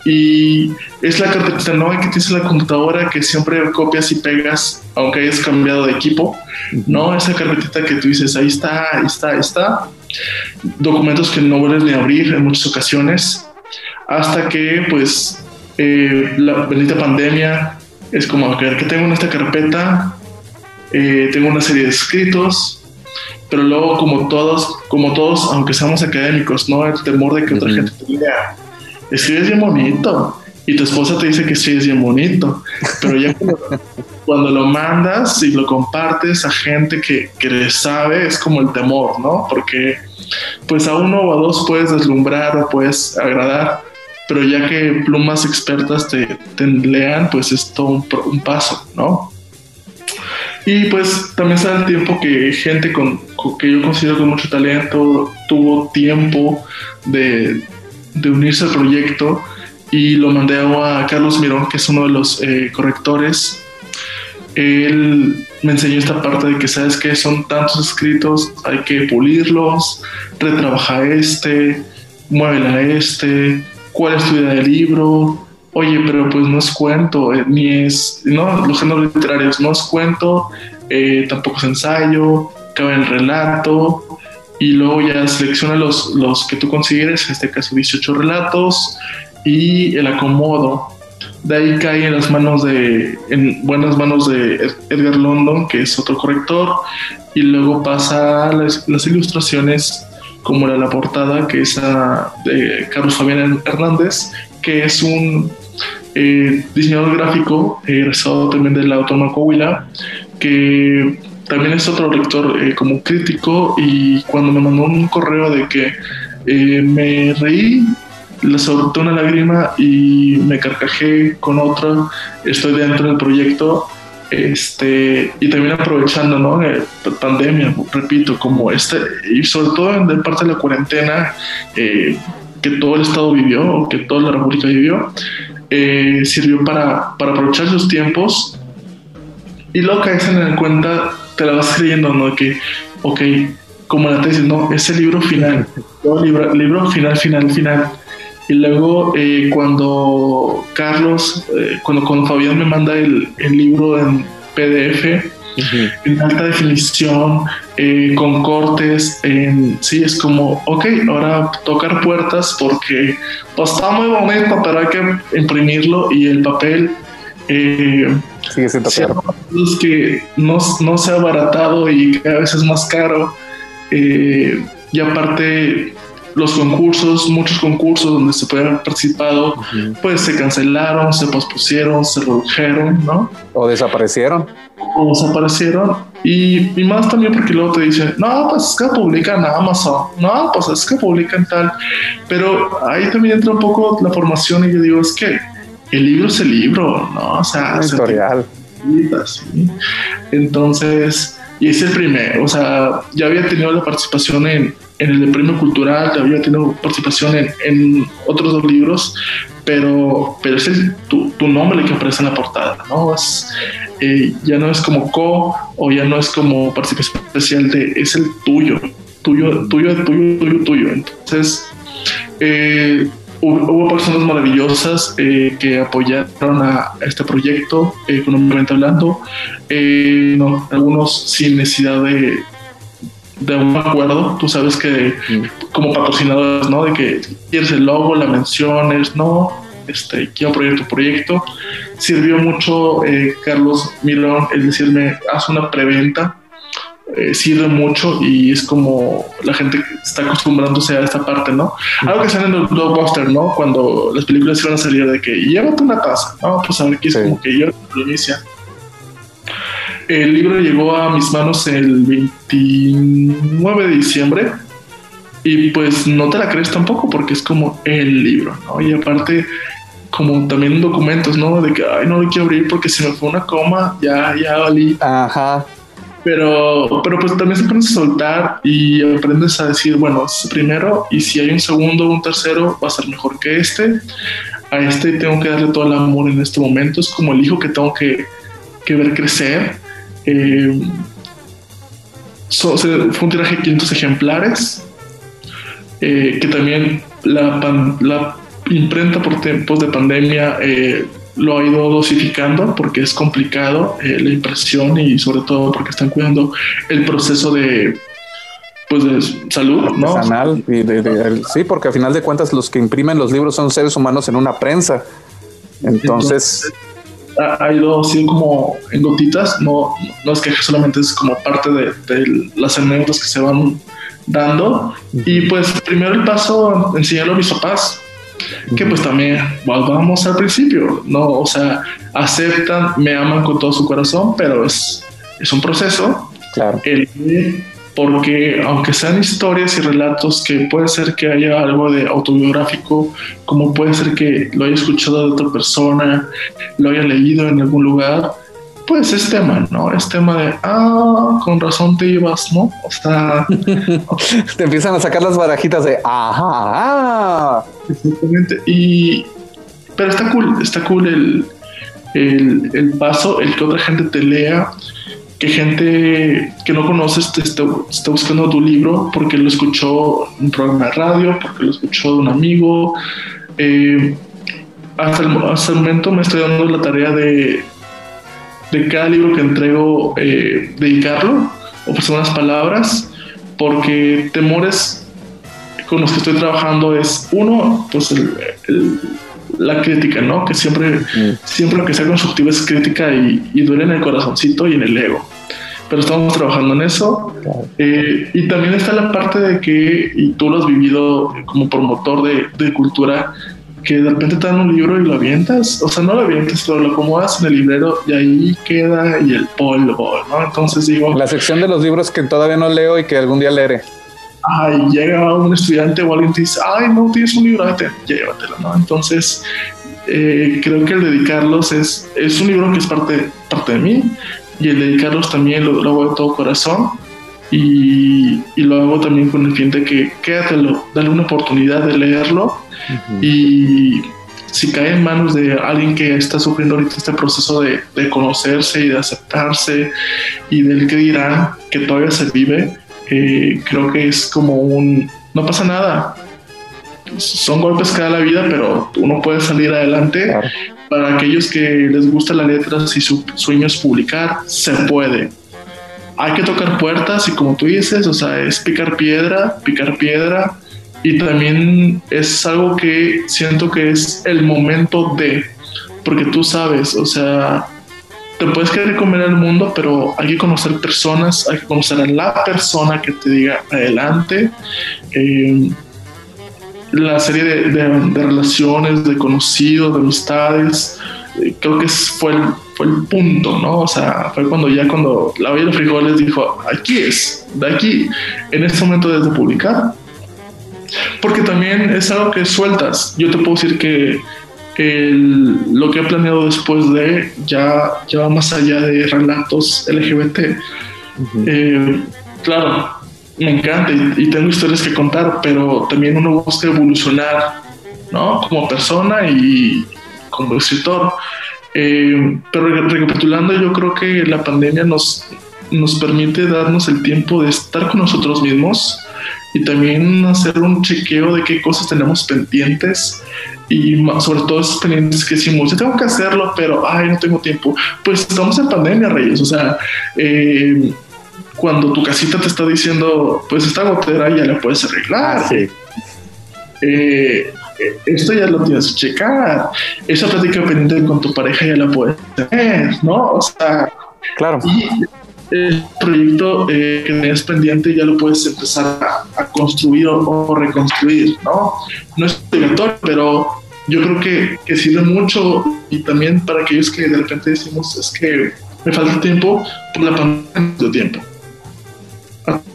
Y es la carpetita ¿no? que tienes en la computadora que siempre copias y pegas, aunque hayas cambiado de equipo, ¿no? Esa carpetita que tú dices, ahí está, ahí está, ahí está. Documentos que no vuelves ni a abrir en muchas ocasiones, hasta que, pues, eh, la bendita pandemia es como, que tengo en esta carpeta? Eh, tengo una serie de escritos, pero luego como todos, como todos, aunque seamos académicos, ¿no? El temor de que otra gente te diga, escribes bien bonito, y tu esposa te dice que escribes bien bonito, pero ya cuando, lo mandas y lo compartes a gente que, que le sabe, es como el temor, ¿no? Porque pues a uno o a dos puedes deslumbrar o puedes agradar, pero ya que plumas expertas te, te lean, pues es todo un, un paso, ¿no? Y pues también da el tiempo que gente con, que yo considero con mucho talento tuvo tiempo de, de, unirse al proyecto y lo mandé a Carlos Mirón, que es uno de los eh, correctores. Él me enseñó esta parte de que, ¿sabes que Son tantos escritos, hay que pulirlos, retrabaja este, muévela este, cuál es tu idea del libro, oye, pero pues no es cuento, eh, ni es, no, los géneros literarios no es cuento, eh, tampoco es ensayo, cabe el relato, y luego ya selecciona los, los que tú consideres, en este caso 18 relatos, y el acomodo. De ahí cae en las manos de, en buenas manos de Edgar London, que es otro corrector, y luego pasa a las, las ilustraciones como era la portada, que es a, de Carlos Fabián Hernández, que es un eh, diseñador gráfico, egresado también de la Autónoma Coahuila, que también es otro lector eh, como crítico y cuando me mandó un correo de que eh, me reí, le solté una lágrima y me carcajé con otro, estoy dentro del proyecto este y también aprovechando no eh, pandemia repito como este y sobre todo en parte de la cuarentena que todo el estado vivió que toda la república vivió eh, sirvió para, para aprovechar esos tiempos. Y luego caes en la cuenta, te la vas creyendo, ¿no? Que, ok, como la tesis, no, es el libro final, libro, libro final, final, final. Y luego eh, cuando Carlos, eh, cuando, cuando Fabián me manda el, el libro en PDF, en alta definición, eh, con cortes, en, sí, es como, ok, ahora tocar puertas porque pues, está muy bonito, pero hay que imprimirlo y el papel... Sigue siendo caro. que no, no se ha abaratado y cada vez es más caro. Y aparte, los concursos, muchos concursos donde se puede haber participado, pues se cancelaron, se pospusieron, se redujeron, ¿no? O desaparecieron. O desaparecieron. Y, y, más también porque luego te dicen, no, pues es que publican en Amazon, no, pues es que publican tal. Pero ahí también entra un poco la formación y yo digo, es que el libro es el libro, ¿no? O sea, editorial. ¿sí? Entonces, y es el primero, o sea, ya había tenido la participación en, en el premio cultural, había tenido participación en, en otros dos libros, pero, pero es el, tu, tu, nombre que aparece en la portada, ¿no? Es, eh, ya no es como co o ya no es como participación especial es el tuyo, tuyo, tuyo, tuyo, tuyo, tuyo. Entonces, eh, hubo, personas maravillosas eh, que apoyaron a, este proyecto, económicamente hablando, no, algunos sin necesidad de de un acuerdo, tú sabes que como patrocinadores, ¿no? De que quieres el logo, la menciones, no, este, quiero apoyar tu proyecto. Sirvió mucho eh, Carlos Mirón el decirme, haz una preventa, eh, sirve mucho y es como la gente está acostumbrándose a esta parte, ¿no? Algo que sale en el blockbuster, ¿no? Cuando las películas iban a salir de que llévate una taza, ¿no? Pues a ver qué es como que yo inicia el libro llegó a mis manos el 29 de diciembre y pues no te la crees tampoco porque es como el libro, ¿no? Y aparte como también documentos, ¿no? De que, ay, no lo quiero abrir porque si me fue una coma, ya, ya valí. Ajá. Pero, pero pues también se aprendes a soltar y aprendes a decir, bueno, es primero y si hay un segundo o un tercero va a ser mejor que este. A este tengo que darle todo el amor en este momento. Es como el hijo que tengo que, que ver crecer eh, fue un tiraje de 500 ejemplares, eh, que también la, la, imprenta por tiempos de pandemia eh, lo ha ido dosificando porque es complicado la impresión y sobre todo porque están cuidando el proceso de pues de salud, ¿no? sí, porque al final de cuentas los que imprimen los libros son seres humanos en una prensa. Entonces, ha ido así como en gotitas, no, no es que solamente es como parte de, de las anécdotas que se van dando. Y pues primero el paso, enseñarlo a mis papás, que pues también vamos al principio, ¿no? O sea, aceptan, me aman con todo su corazón, pero es, es un proceso. Claro. El, porque aunque sean historias y relatos que puede ser que haya algo de autobiográfico, como puede ser que lo haya escuchado de otra persona, lo haya leído en algún lugar, pues es tema, ¿no? Es tema de, ah, con razón te ibas, ¿no? O sea... te empiezan a sacar las barajitas de, ajá. Exactamente. Y... Pero está cool, está cool el, el, el paso, el que otra gente te lea que gente que no conoces te está, buscando tu libro porque lo escuchó en un programa de radio, porque lo escuchó de un amigo. Eh, hasta, el, momento me estoy dando la tarea de, de cada libro que entrego eh, dedicarlo o pues unas palabras, porque temores con los que estoy trabajando es uno, pues el la crítica, ¿no? Que siempre, siempre lo que sea constructivo es crítica y, duele en el corazoncito y en el ego. Pero estamos trabajando en eso. Eh, y también está la parte de que, y tú lo has vivido como promotor de, de cultura, que de repente te dan un libro y lo avientas, o sea, no lo avientas, pero lo acomodas en el librero y ahí queda y el polvo, ¿no? Entonces digo... La sección de los libros que todavía no leo y que algún día leeré ay, llega un estudiante o alguien te dice, ay, no tienes un libro, llévatelo, ¿no? Entonces, eh, creo que el dedicarlos es, es un libro que es parte, parte de mí y el dedicarlos también lo, hago de todo corazón y, y, lo hago también con el fin de que quédatelo, dale una oportunidad de leerlo y si cae en manos de alguien que está sufriendo ahorita este proceso de, de conocerse y de aceptarse y del que dirán que todavía se vive, eh, creo que es como un, no pasa nada, son golpes que da la vida, pero uno puede salir adelante. Para aquellos que les gusta la letra, si su sueño es publicar, se puede. Hay que tocar puertas y como tú dices, o sea, es picar piedra, picar piedra. Y también es algo que siento que es el momento de, porque tú sabes, o sea, te puedes querer comer el mundo, pero hay que conocer personas, hay que conocer a la persona que te diga adelante. Eh, la serie de, relaciones, de conocidos, de amistades, eh, creo que fue el, fue el punto, ¿no? O sea, fue cuando ya cuando la olla de frijoles dijo, aquí es, de aquí, en este momento desde publicar. Porque también es algo que sueltas. Yo te puedo decir que lo que he planeado después de ya, ya va más allá de relatos LGBT. Eh, claro, me encanta y, tengo historias que contar, pero también uno busca evolucionar, ¿no? Como persona y como escritor. Eh, pero recapitulando, yo creo que la pandemia nos, nos permite darnos el tiempo de estar con nosotros mismos y también hacer un chequeo de qué cosas tenemos pendientes y sobre todo esos pendientes que decimos, yo tengo que hacerlo, pero ay, no tengo tiempo. Pues estamos en pandemia, Reyes. O sea, eh, cuando tu casita te está diciendo, pues esta gotera ya la puedes arreglar. Ah, sí. Eh, esto ya lo tienes que checar. Esa plática pendiente con tu pareja ya la puedes tener, ¿no? O sea, claro. Y el proyecto eh, que tenías pendiente ya lo puedes empezar a, construir o, reconstruir, ¿no? No es obligatorio, pero yo creo que, que, sirve mucho y también para aquellos que de repente decimos es que me falta tiempo, por la pandemia dio tiempo.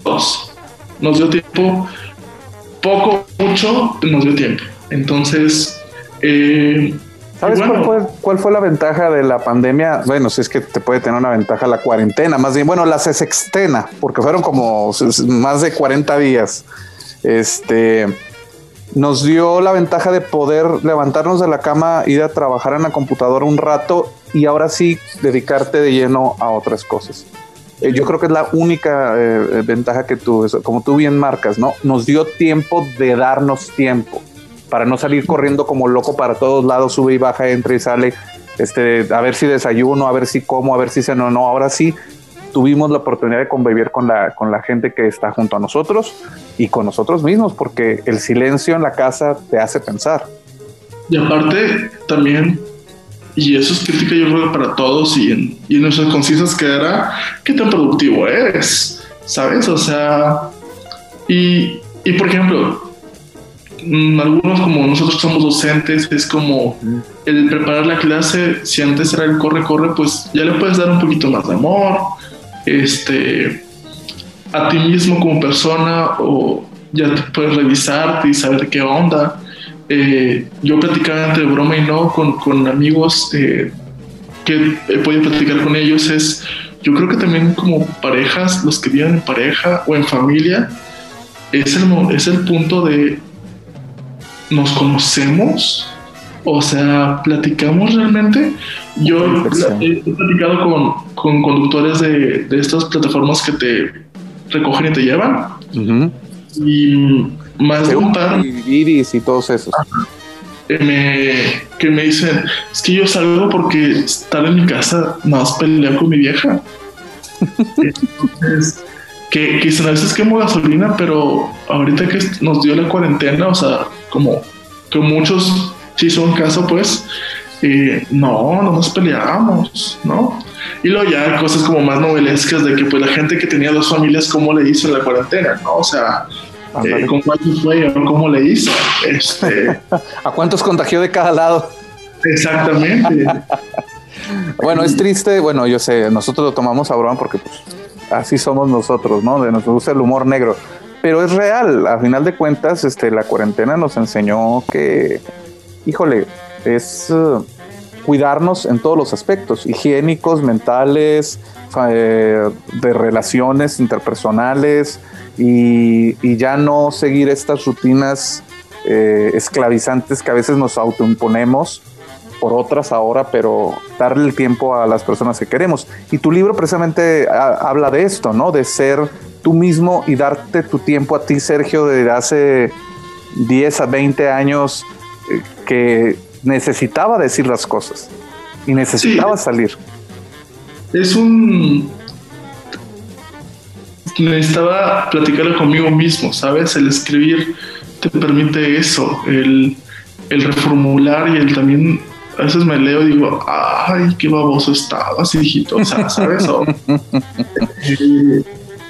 Nos dio tiempo, poco, mucho, nos dio tiempo. Entonces, eh, ¿Sabes cuál, fue, la ventaja de la pandemia? Bueno, si es que te puede tener una ventaja la cuarentena, más bien, bueno, la sextena, porque fueron como más de 40 días. Este nos dio la ventaja de poder levantarnos de la cama, ir a trabajar en la computadora un rato y ahora sí dedicarte de lleno a otras cosas. Eh, yo creo que es la única eh, ventaja que tú, como tú bien marcas, ¿no? Nos dio tiempo de darnos tiempo para no salir corriendo como loco para todos lados, sube y baja, entra y sale, este, a ver si desayuno, a ver si como, a ver si se no, no, ahora sí tuvimos la oportunidad de convivir con la, con la gente que está junto a nosotros y con nosotros mismos, porque el silencio en la casa te hace pensar. Y aparte, también, y eso es crítica yo creo para todos y en, y en nuestras concisas quedará, qué tan productivo eres, ¿sabes? O sea, y, y por ejemplo, mm, algunos como nosotros somos docentes, es como el preparar la clase, si antes era el corre, corre, pues ya le puedes dar un poquito más de amor, este, a ti mismo como persona o ya te puedes revisarte y saber qué onda. Eh, yo platicaba entre broma y no con, con amigos eh, que he podido platicar con ellos es, yo creo que también como parejas, los que viven en pareja o en familia, es el, es el punto de nos conocemos, o sea, platicamos realmente. Yo he, platicado con, con conductores de, de, estas plataformas que te recogen y te llevan. Y más de un par. Iris y todos esos. Que me, que me dicen, es que yo salgo porque estar en mi casa más pelear con mi vieja. Entonces, que, que a veces quemo gasolina, pero ahorita que nos dio la cuarentena, o sea, como que muchos si son caso, pues, eh, no, no nos peleábamos, ¿no? Y luego ya cosas como más novelescas de que pues la gente que tenía dos familias, ¿cómo le hizo en la cuarentena, no? O sea, eh, ¿con cuántos fue cómo le hizo? Este, ¿A cuántos contagió de cada lado? Exactamente. bueno, es triste, bueno, yo sé, nosotros lo tomamos a broma porque pues así somos nosotros, ¿no? De nos gusta el humor negro. Pero es real, a final de cuentas, este, la cuarentena nos enseñó que híjole, es eh, cuidarnos en todos los aspectos, higiénicos, mentales, eh, de relaciones interpersonales y, ya no seguir estas rutinas eh, esclavizantes que a veces nos autoimponemos por otras ahora, pero darle el tiempo a las personas que queremos. Y tu libro precisamente habla de esto, ¿no? De ser tú mismo y darte tu tiempo a ti, Sergio, de hace 10 a 20 años que necesitaba decir las cosas y necesitaba salir. Es un... Necesitaba platicarlo conmigo mismo, ¿sabes? El escribir te permite eso, el, el reformular y el también a veces me leo y digo, ay, qué baboso estabas, hijito, o sea, ¿sabes?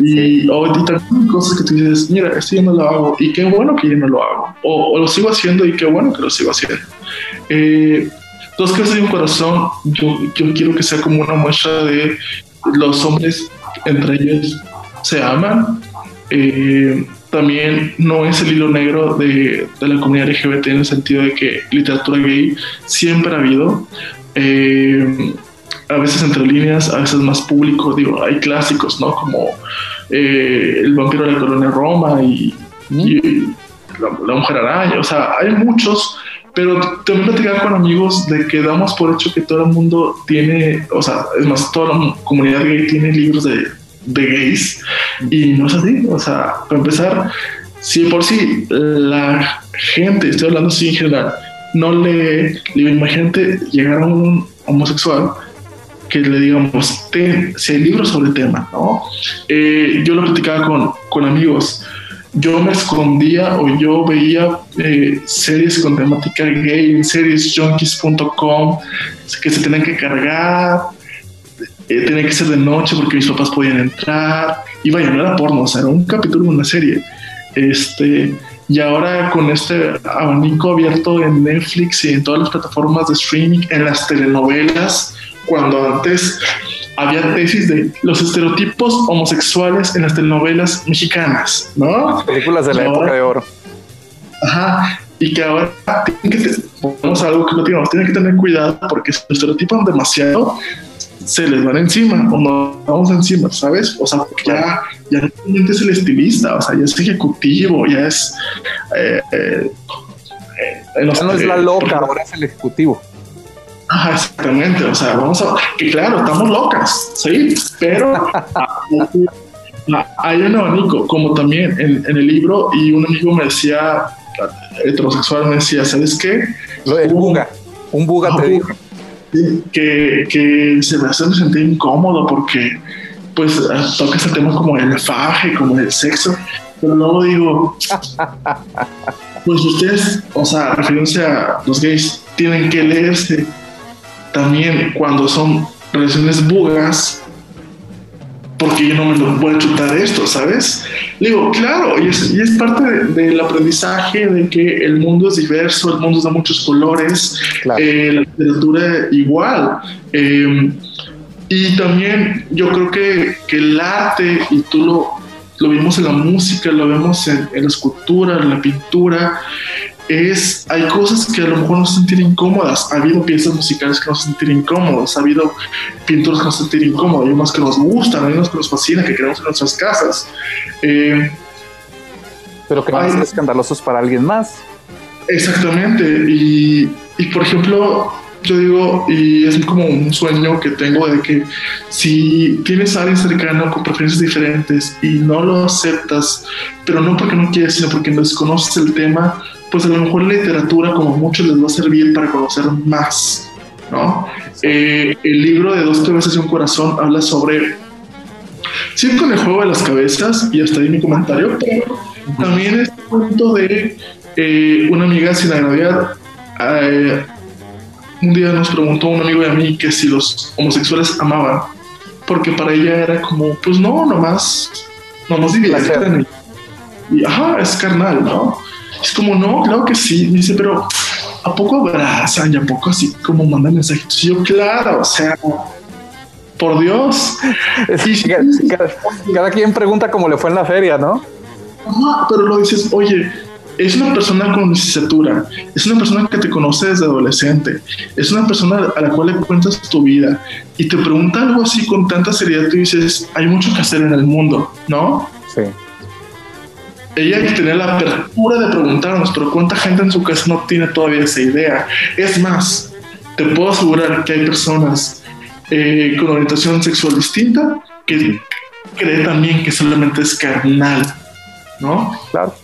Y, ahorita cosas que tú dices, mira, esto yo no lo hago y qué bueno que yo no lo hago. O, lo sigo haciendo y qué bueno que lo sigo haciendo. Eh, dos de un corazón, yo, yo quiero que sea como una muestra de los hombres entre ellos se aman. Eh, también no es el hilo negro de, de, la comunidad LGBT en el sentido de que literatura gay siempre ha habido. Eh, a veces entre líneas, a veces más público, digo, hay clásicos, ¿no? Como eh, El vampiro de la colonia Roma y, la, mujer araña, o sea, hay muchos, pero también platicar con amigos de que damos por hecho que todo el mundo tiene, o sea, es más, toda la comunidad gay tiene libros de, de gays y no es así, o sea, para empezar, si por sí la gente, estoy hablando así en general, no le, imagínate llegar a un homosexual que le digamos, si hay libros sobre el tema, ¿no? Eh, yo lo platicaba con, con amigos. Yo me escondía o yo veía eh, series con temática gay en seriesjunkies.com que se tenían que cargar, eh, tenía que ser de noche porque mis papás podían entrar. Y vaya, no era porno, o sea, era un capítulo de una serie. Este, y ahora con este abanico abierto en Netflix y en todas las plataformas de streaming, en las telenovelas, cuando antes había tesis de los estereotipos homosexuales en las telenovelas mexicanas, ¿no? películas de la época de oro. Ajá. Y que ahora tienen que, algo que no tenemos, tienen que tener cuidado porque los estereotipan demasiado, se les van encima o no vamos encima, ¿sabes? O sea, porque ya, ya es el estilista, o sea, ya es ejecutivo, ya es. Eh, eh, no es la loca, ahora es el ejecutivo. Ah, exactamente, o sea, vamos a, que claro, estamos locas, sí, pero hay un abanico, como también en, el libro, y un amigo me decía, heterosexual, me decía, ¿sabes qué? el buga, un buga te dijo. Que, que se me hace sentir incómodo porque pues toca ese tema como el faje, como el sexo, pero luego digo, pues ustedes, o sea, refiriéndose a los gays, tienen que leerse también cuando son relaciones bugas, porque yo no me lo voy a chutar esto, ¿sabes? Digo, claro, y es, y es parte del aprendizaje de que el mundo es diverso, el mundo es de muchos colores, eh, la literatura igual. Eh, y también yo creo que, que, el arte, y tú lo, lo vimos en la música, lo vemos en, en la escultura, en la pintura, es, hay cosas que a lo mejor nos sentir incómodas. Ha habido piezas musicales que nos sentir incómodos, ha habido pinturas que nos sentir incómodos, hay unos que nos gustan, hay unos que nos fascinan, que queremos en nuestras casas. Eh, Pero que a ser escandalosos para alguien más. Exactamente. Y, y por ejemplo, yo digo, y es como un sueño que tengo de que si tienes a alguien cercano con preferencias diferentes y no lo aceptas, pero no porque no quieres, sino porque desconoces el tema, pues a lo mejor la literatura, como mucho, les va a servir para conocer más, ¿no? Eh, el libro de Dos cabezas y un corazón habla sobre, sí, con el juego de las cabezas, y hasta ahí mi comentario, pero también es un punto de eh, una amiga sin agraviar. Eh, un día nos preguntó un amigo de a mí que si los homosexuales amaban, porque para ella era como, pues no, nomás, nomás divierten. Y, ajá, es carnal, ¿no? Es como, no, claro que sí. dice, pero ¿a poco abrazan y a poco así como mandan mensajes? yo, claro, o sea, por Dios. cada, quien pregunta cómo le fue en la feria, ¿no? Ajá, pero lo dices, oye, es una persona con licenciatura, es una persona que te conoce desde adolescente, es una persona a la cual le cuentas tu vida y te pregunta algo así con tanta seriedad, tú dices, hay mucho que hacer en el mundo, ¿no? Sí ella que tener la apertura de preguntarnos, pero ¿cuánta gente en su casa no tiene todavía esa idea? Es más, te puedo asegurar que hay personas eh, con orientación sexual distinta que creen también que solamente es carnal, ¿no? Claro.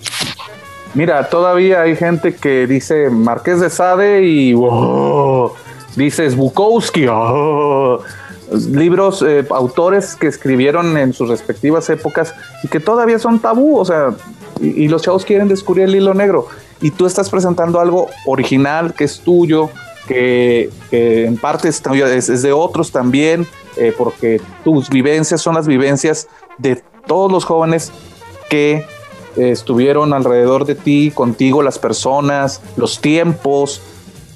Mira, todavía hay gente que dice Marqués de Sade y wow, dices Bukowski, oh, libros, eh, autores que escribieron en sus respectivas épocas y que todavía son tabú, o sea, y, los chavos quieren descubrir el hilo negro y tú estás presentando algo original que es tuyo, que, en parte es, de otros también, eh, porque tus vivencias son las vivencias de todos los jóvenes que eh, estuvieron alrededor de ti, contigo, las personas, los tiempos,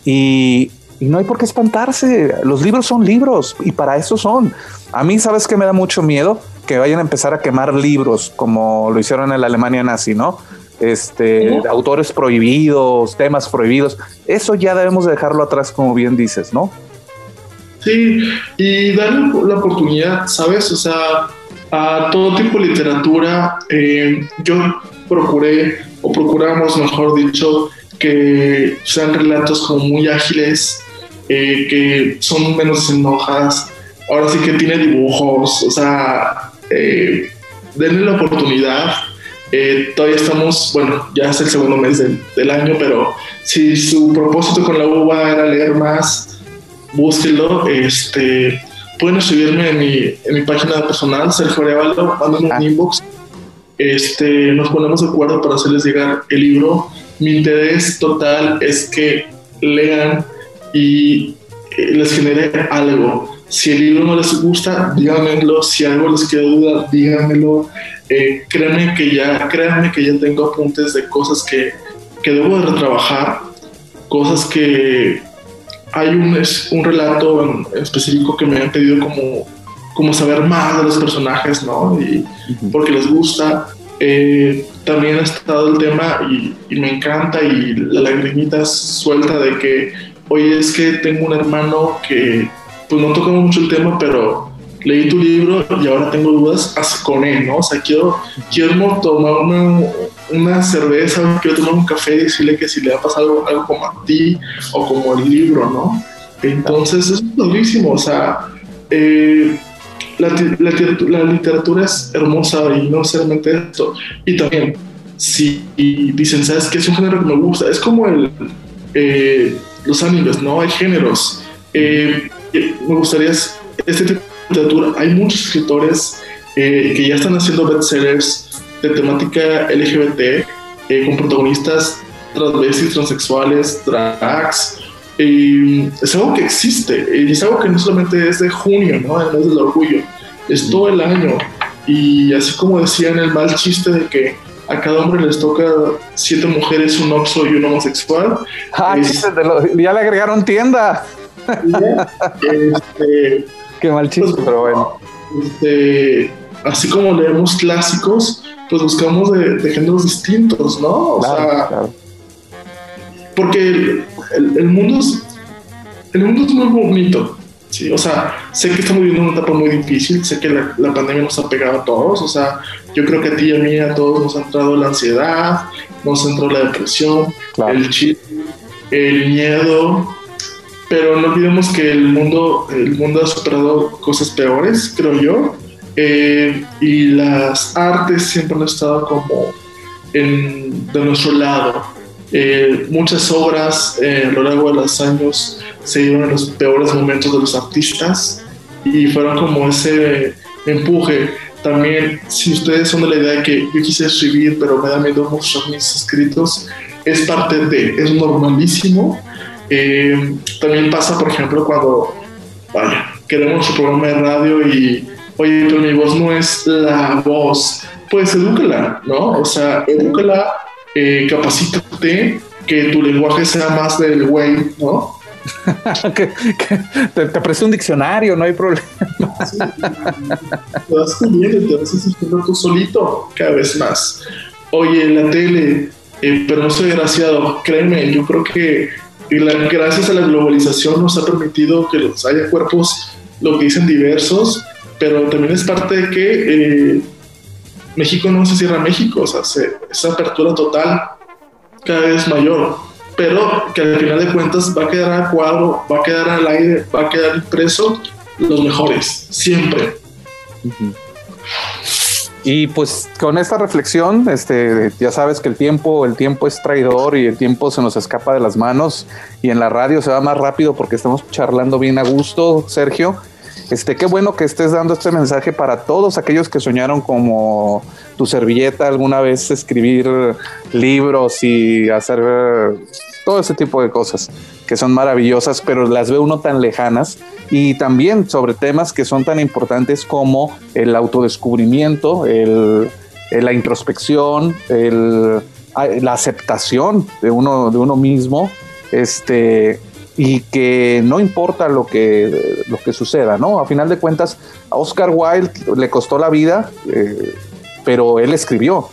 y, y no hay por qué espantarse. Los libros son libros y para eso son. A mí, ¿sabes que me da mucho miedo? Que vayan a empezar a quemar libros como lo hicieron en la Alemania nazi, ¿no? Este, autores prohibidos, temas prohibidos. Eso ya debemos dejarlo atrás, como bien dices, ¿no? Sí, y darle la oportunidad, ¿sabes? O sea, a todo tipo de literatura. Eh, yo procuré, o procuramos, mejor dicho, que sean relatos como muy ágiles, eh, que son menos en hojas, ahora sí que tiene dibujos, o sea, eh, denle la oportunidad. Eh, todavía estamos, bueno, ya es el segundo mes del, año, pero si su propósito con la uva era leer más, búsquelo. Este, pueden escribirme en mi, en mi página personal, Sergio Arevalo, manden un ah. inbox. Este, nos ponemos de acuerdo para hacerles llegar el libro. Mi interés total es que lean y eh, les genere algo. Si el libro no les gusta, díganmelo. Si algo les queda duda, díganmelo. Eh, créanme que ya, créanme que ya tengo apuntes de cosas que, que debo de retrabajar, cosas que hay un, un relato en, específico que me han pedido como, como saber más de los personajes, ¿no? Y porque les gusta. Eh, también ha estado el tema y, y, me encanta y la lagrimita suelta de que oye, es que tengo un hermano que, pues no tocamos mucho el tema, pero leí tu libro y ahora tengo dudas con él, ¿no? O sea, quiero, quiero tomar una, una cerveza, quiero tomar un café y decirle que si le ha pasado algo como a ti o como el libro, ¿no? Entonces, es padrísimo, o sea, eh, la, la, literatura es hermosa y no solamente esto. Y también, si dicen, ¿sabes qué? Es un género que me gusta. Es como el, eh, los animes, ¿no? Hay géneros. Eh, me gustaría este tipo de literatura. Hay muchos escritores que ya están haciendo bestsellers de temática LGBT con protagonistas transvestis, transexuales, drags, es algo que existe y es algo que no solamente es de junio, ¿no? El mes del orgullo, es todo el año. Y así como decían el mal chiste de que a cada hombre les toca siete mujeres, un oxo y un homosexual. Ah, ya le agregaron tienda. Este, Qué mal chiste, pues, pero bueno. Este, así como leemos clásicos, pues buscamos de, géneros distintos, ¿no? O sea, porque el, mundo es, el mundo es muy bonito. Sí, o sea, sé que estamos viviendo una etapa muy difícil, sé que la, la, pandemia nos ha pegado a todos, o sea, yo creo que a ti y a mí, a todos nos ha entrado la ansiedad, nos ha entrado la depresión, el chiste, el miedo, pero no olvidemos que el mundo, el mundo ha superado cosas peores, creo yo, eh, y las artes siempre han estado como en, de nuestro lado. Eh, muchas obras eh, a lo largo de los años se dieron en los peores momentos de los artistas y fueron como ese empuje. También, si ustedes son de la idea de que yo quise escribir, pero me da miedo mostrar mis escritos, es parte de, es normalísimo. Eh, también pasa, por ejemplo, cuando, vaya, queremos un programa de radio y, oye, pero mi voz no es la voz, pues edúcala, ¿no? O sea, edúcala eh, capacítate, que tu lenguaje sea más del güey, ¿no? que, te, te un diccionario, no hay problema. te vas comiendo, te vas haciendo tú solito cada vez más. Oye, la tele, eh, pero no soy desgraciado, créeme, yo creo que gracias a la globalización nos ha permitido que los haya cuerpos, lo que dicen diversos, pero también es parte de que eh, México no se cierra México, o sea, esa apertura total cada vez mayor, pero que al final de cuentas va a quedar a cuadro, va a quedar al aire, va a quedar impreso los mejores, siempre. Y pues con esta reflexión, este, ya sabes que el tiempo, el tiempo es traidor y el tiempo se nos escapa de las manos y en la radio se va más rápido porque estamos charlando bien a gusto, Sergio. Este, qué bueno que estés dando este mensaje para todos aquellos que soñaron como tu servilleta alguna vez escribir libros y hacer todo ese tipo de cosas que son maravillosas, pero las ve uno tan lejanas. Y también sobre temas que son tan importantes como el autodescubrimiento, el, la introspección, la aceptación de uno, de uno mismo, este, y que no importa lo que, lo que suceda, ¿no? A final de cuentas, a Oscar Wilde le costó la vida, eh, pero él escribió.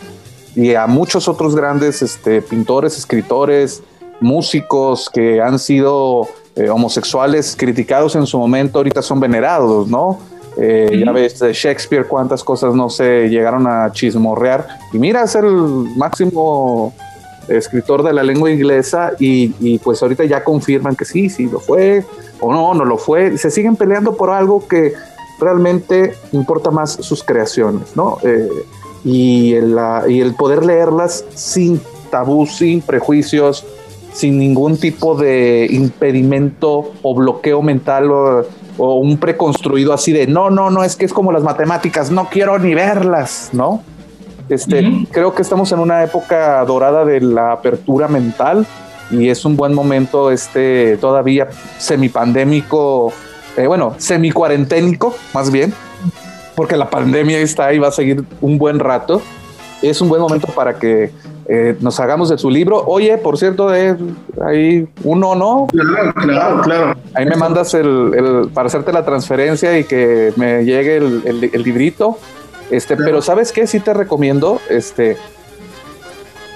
Y a muchos otros grandes este, pintores, escritores, músicos que han sido eh, homosexuales criticados en su momento, ahorita son venerados, ¿no? Eh, ya ves de Shakespeare cuántas cosas no se llegaron a chismorrear. Y mira, es el máximo escritor de la lengua inglesa y, pues ahorita ya confirman que sí, sí lo fue o no, no lo fue. Se siguen peleando por algo que realmente importa más sus creaciones, ¿no? Eh, y, el, y el poder leerlas sin tabú, sin prejuicios, sin ningún tipo de impedimento o bloqueo mental o, o, un preconstruido así de no, no, no, es que es como las matemáticas, no quiero ni verlas, ¿no? Este, Creo que estamos en una época dorada de la apertura mental y es un buen momento este todavía semipandémico, eh, bueno, semicuarenténico más bien, porque la pandemia está ahí, va a seguir un buen rato. Es un buen momento para que eh, nos hagamos de su libro. Oye, por cierto, de ahí uno, ¿no? Claro, claro, claro. Ahí me mandas el, para hacerte la transferencia y que me llegue el, el librito. Este, pero ¿sabes qué? Sí te recomiendo, este,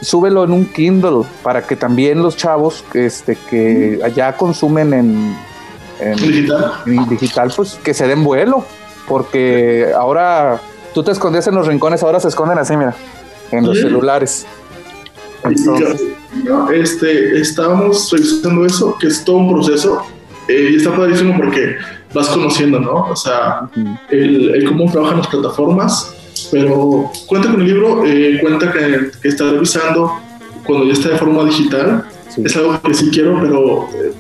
súbelo en un Kindle para que también los chavos este, que allá consumen en, digital. pues que se den vuelo, porque ahora tú te escondías en los rincones, ahora se esconden así, mira, en los celulares. este, estábamos revisando eso, que es todo un proceso. eh, y está padrísimo porque vas conociendo, ¿no? O sea, el, el cómo trabajan las plataformas, pero cuenta con el libro, eh, cuenta que, que, está revisando cuando ya está de forma digital. Es algo que sí quiero, pero eh,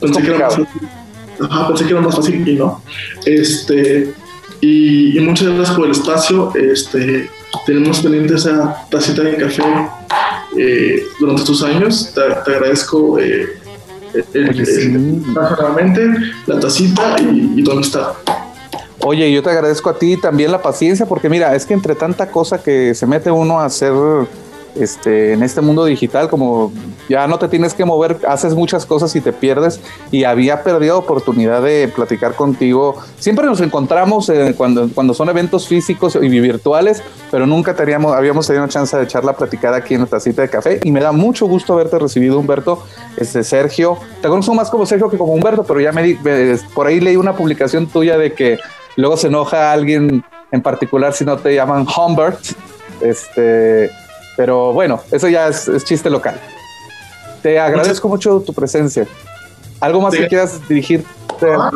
pensé, que era más fácil. Ajá, pensé que era más fácil y no. Este, y, y muchas gracias por el espacio. Este, tenemos pendiente esa tacita de café eh, durante estos años. Te, te agradezco eh, el, Oye, sí. el, la tacita y, y tu amistad. Oye, yo te agradezco a ti también la paciencia, porque mira, es que entre tanta cosa que se mete uno a hacer este, en este mundo digital, como ya no te tienes que mover, haces muchas cosas y te pierdes. Y había perdido oportunidad de platicar contigo. Siempre nos encontramos eh, cuando, cuando son eventos físicos y virtuales, pero nunca teníamos, habíamos tenido chance de echar la platicada aquí en nuestra cita de café. Y me da mucho gusto haberte recibido, Humberto. Este, Sergio, te conozco más como Sergio que como Humberto, pero ya me, di, por ahí leí una publicación tuya de que luego se enoja a alguien en particular si no te llaman Humbert. Este, pero bueno, eso ya es, es chiste local. Te agradezco Muchas... mucho tu presencia. ¿Algo más sí. que quieras dirigirte? Ah,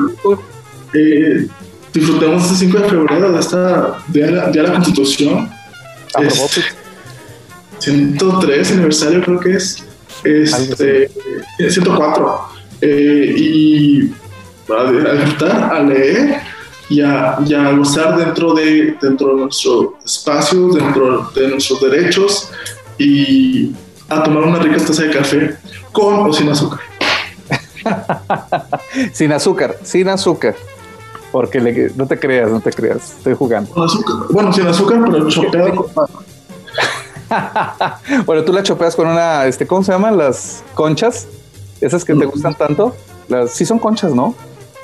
eh, disfrutemos este 5 de febrero de esta Día de la, de la Constitución. A propósito. 103 aniversario creo que es. Este, 104. Eh, y a disfrutar, a leer y a, y a, gozar dentro de, dentro de nuestro espacio, dentro de nuestros derechos y a tomar una rica taza de café con o sin azúcar. sin azúcar, sin azúcar. Porque le, no te creas, no te creas, estoy jugando. Con azúcar. Bueno, sin azúcar, pero chopeado. bueno, tú la chopeas con una, este, ¿cómo se llaman? Las conchas, esas que te gustan tanto. Las, sí son conchas, ¿no?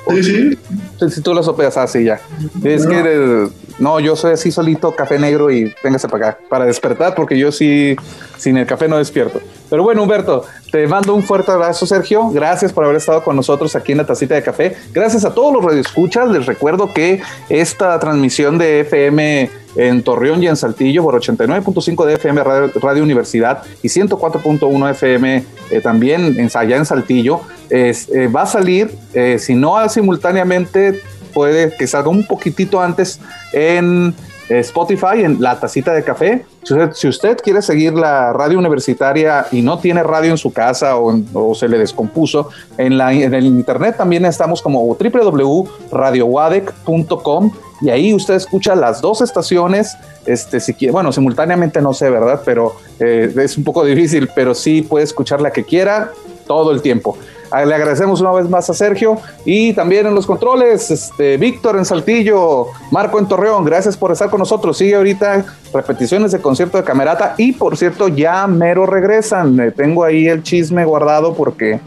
Sí, sí. Si tú lo sopeas así ya. Es no. que eres, no, yo soy así solito, café negro y véngase para acá, para despertar, porque yo sí, sin el café no despierto. Pero bueno, Humberto, te mando un fuerte abrazo, Sergio. Gracias por haber estado con nosotros aquí en la tacita de café. Gracias a todos los radioescuchas. Les recuerdo que esta transmisión de FM en Torreón y en Saltillo por 89.5 de FM Radio, Universidad y 104.1 FM eh, también en, allá en Saltillo. Eh, va a salir, eh, si no simultáneamente, puede que salga un poquitito antes en Spotify, en la tacita de café. Si usted, si usted, quiere seguir la radio universitaria y no tiene radio en su casa o se le descompuso, en, la, en, el internet también estamos como www.radiowadec.com y ahí usted escucha las dos estaciones. Este, si quiere, bueno, simultáneamente no sé, ¿verdad? Pero eh, es un poco difícil, pero sí puede escuchar la que quiera todo el tiempo. Le agradecemos una vez más a Sergio y también en los controles, este, Víctor en Saltillo, Marco en Torreón, gracias por estar con nosotros. Sigue ahorita repeticiones de concierto de Camerata y por cierto, ya mero regresan. Tengo ahí el chisme guardado porque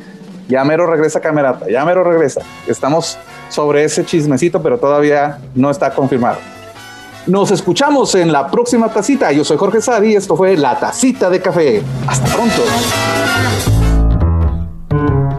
ya mero regresa Camerata, ya mero regresa. Estamos sobre ese chismecito, pero todavía no está confirmado. Nos escuchamos en la próxima tacita. Yo soy Jorge Sadi y esto fue La Tacita de Café. Hasta pronto.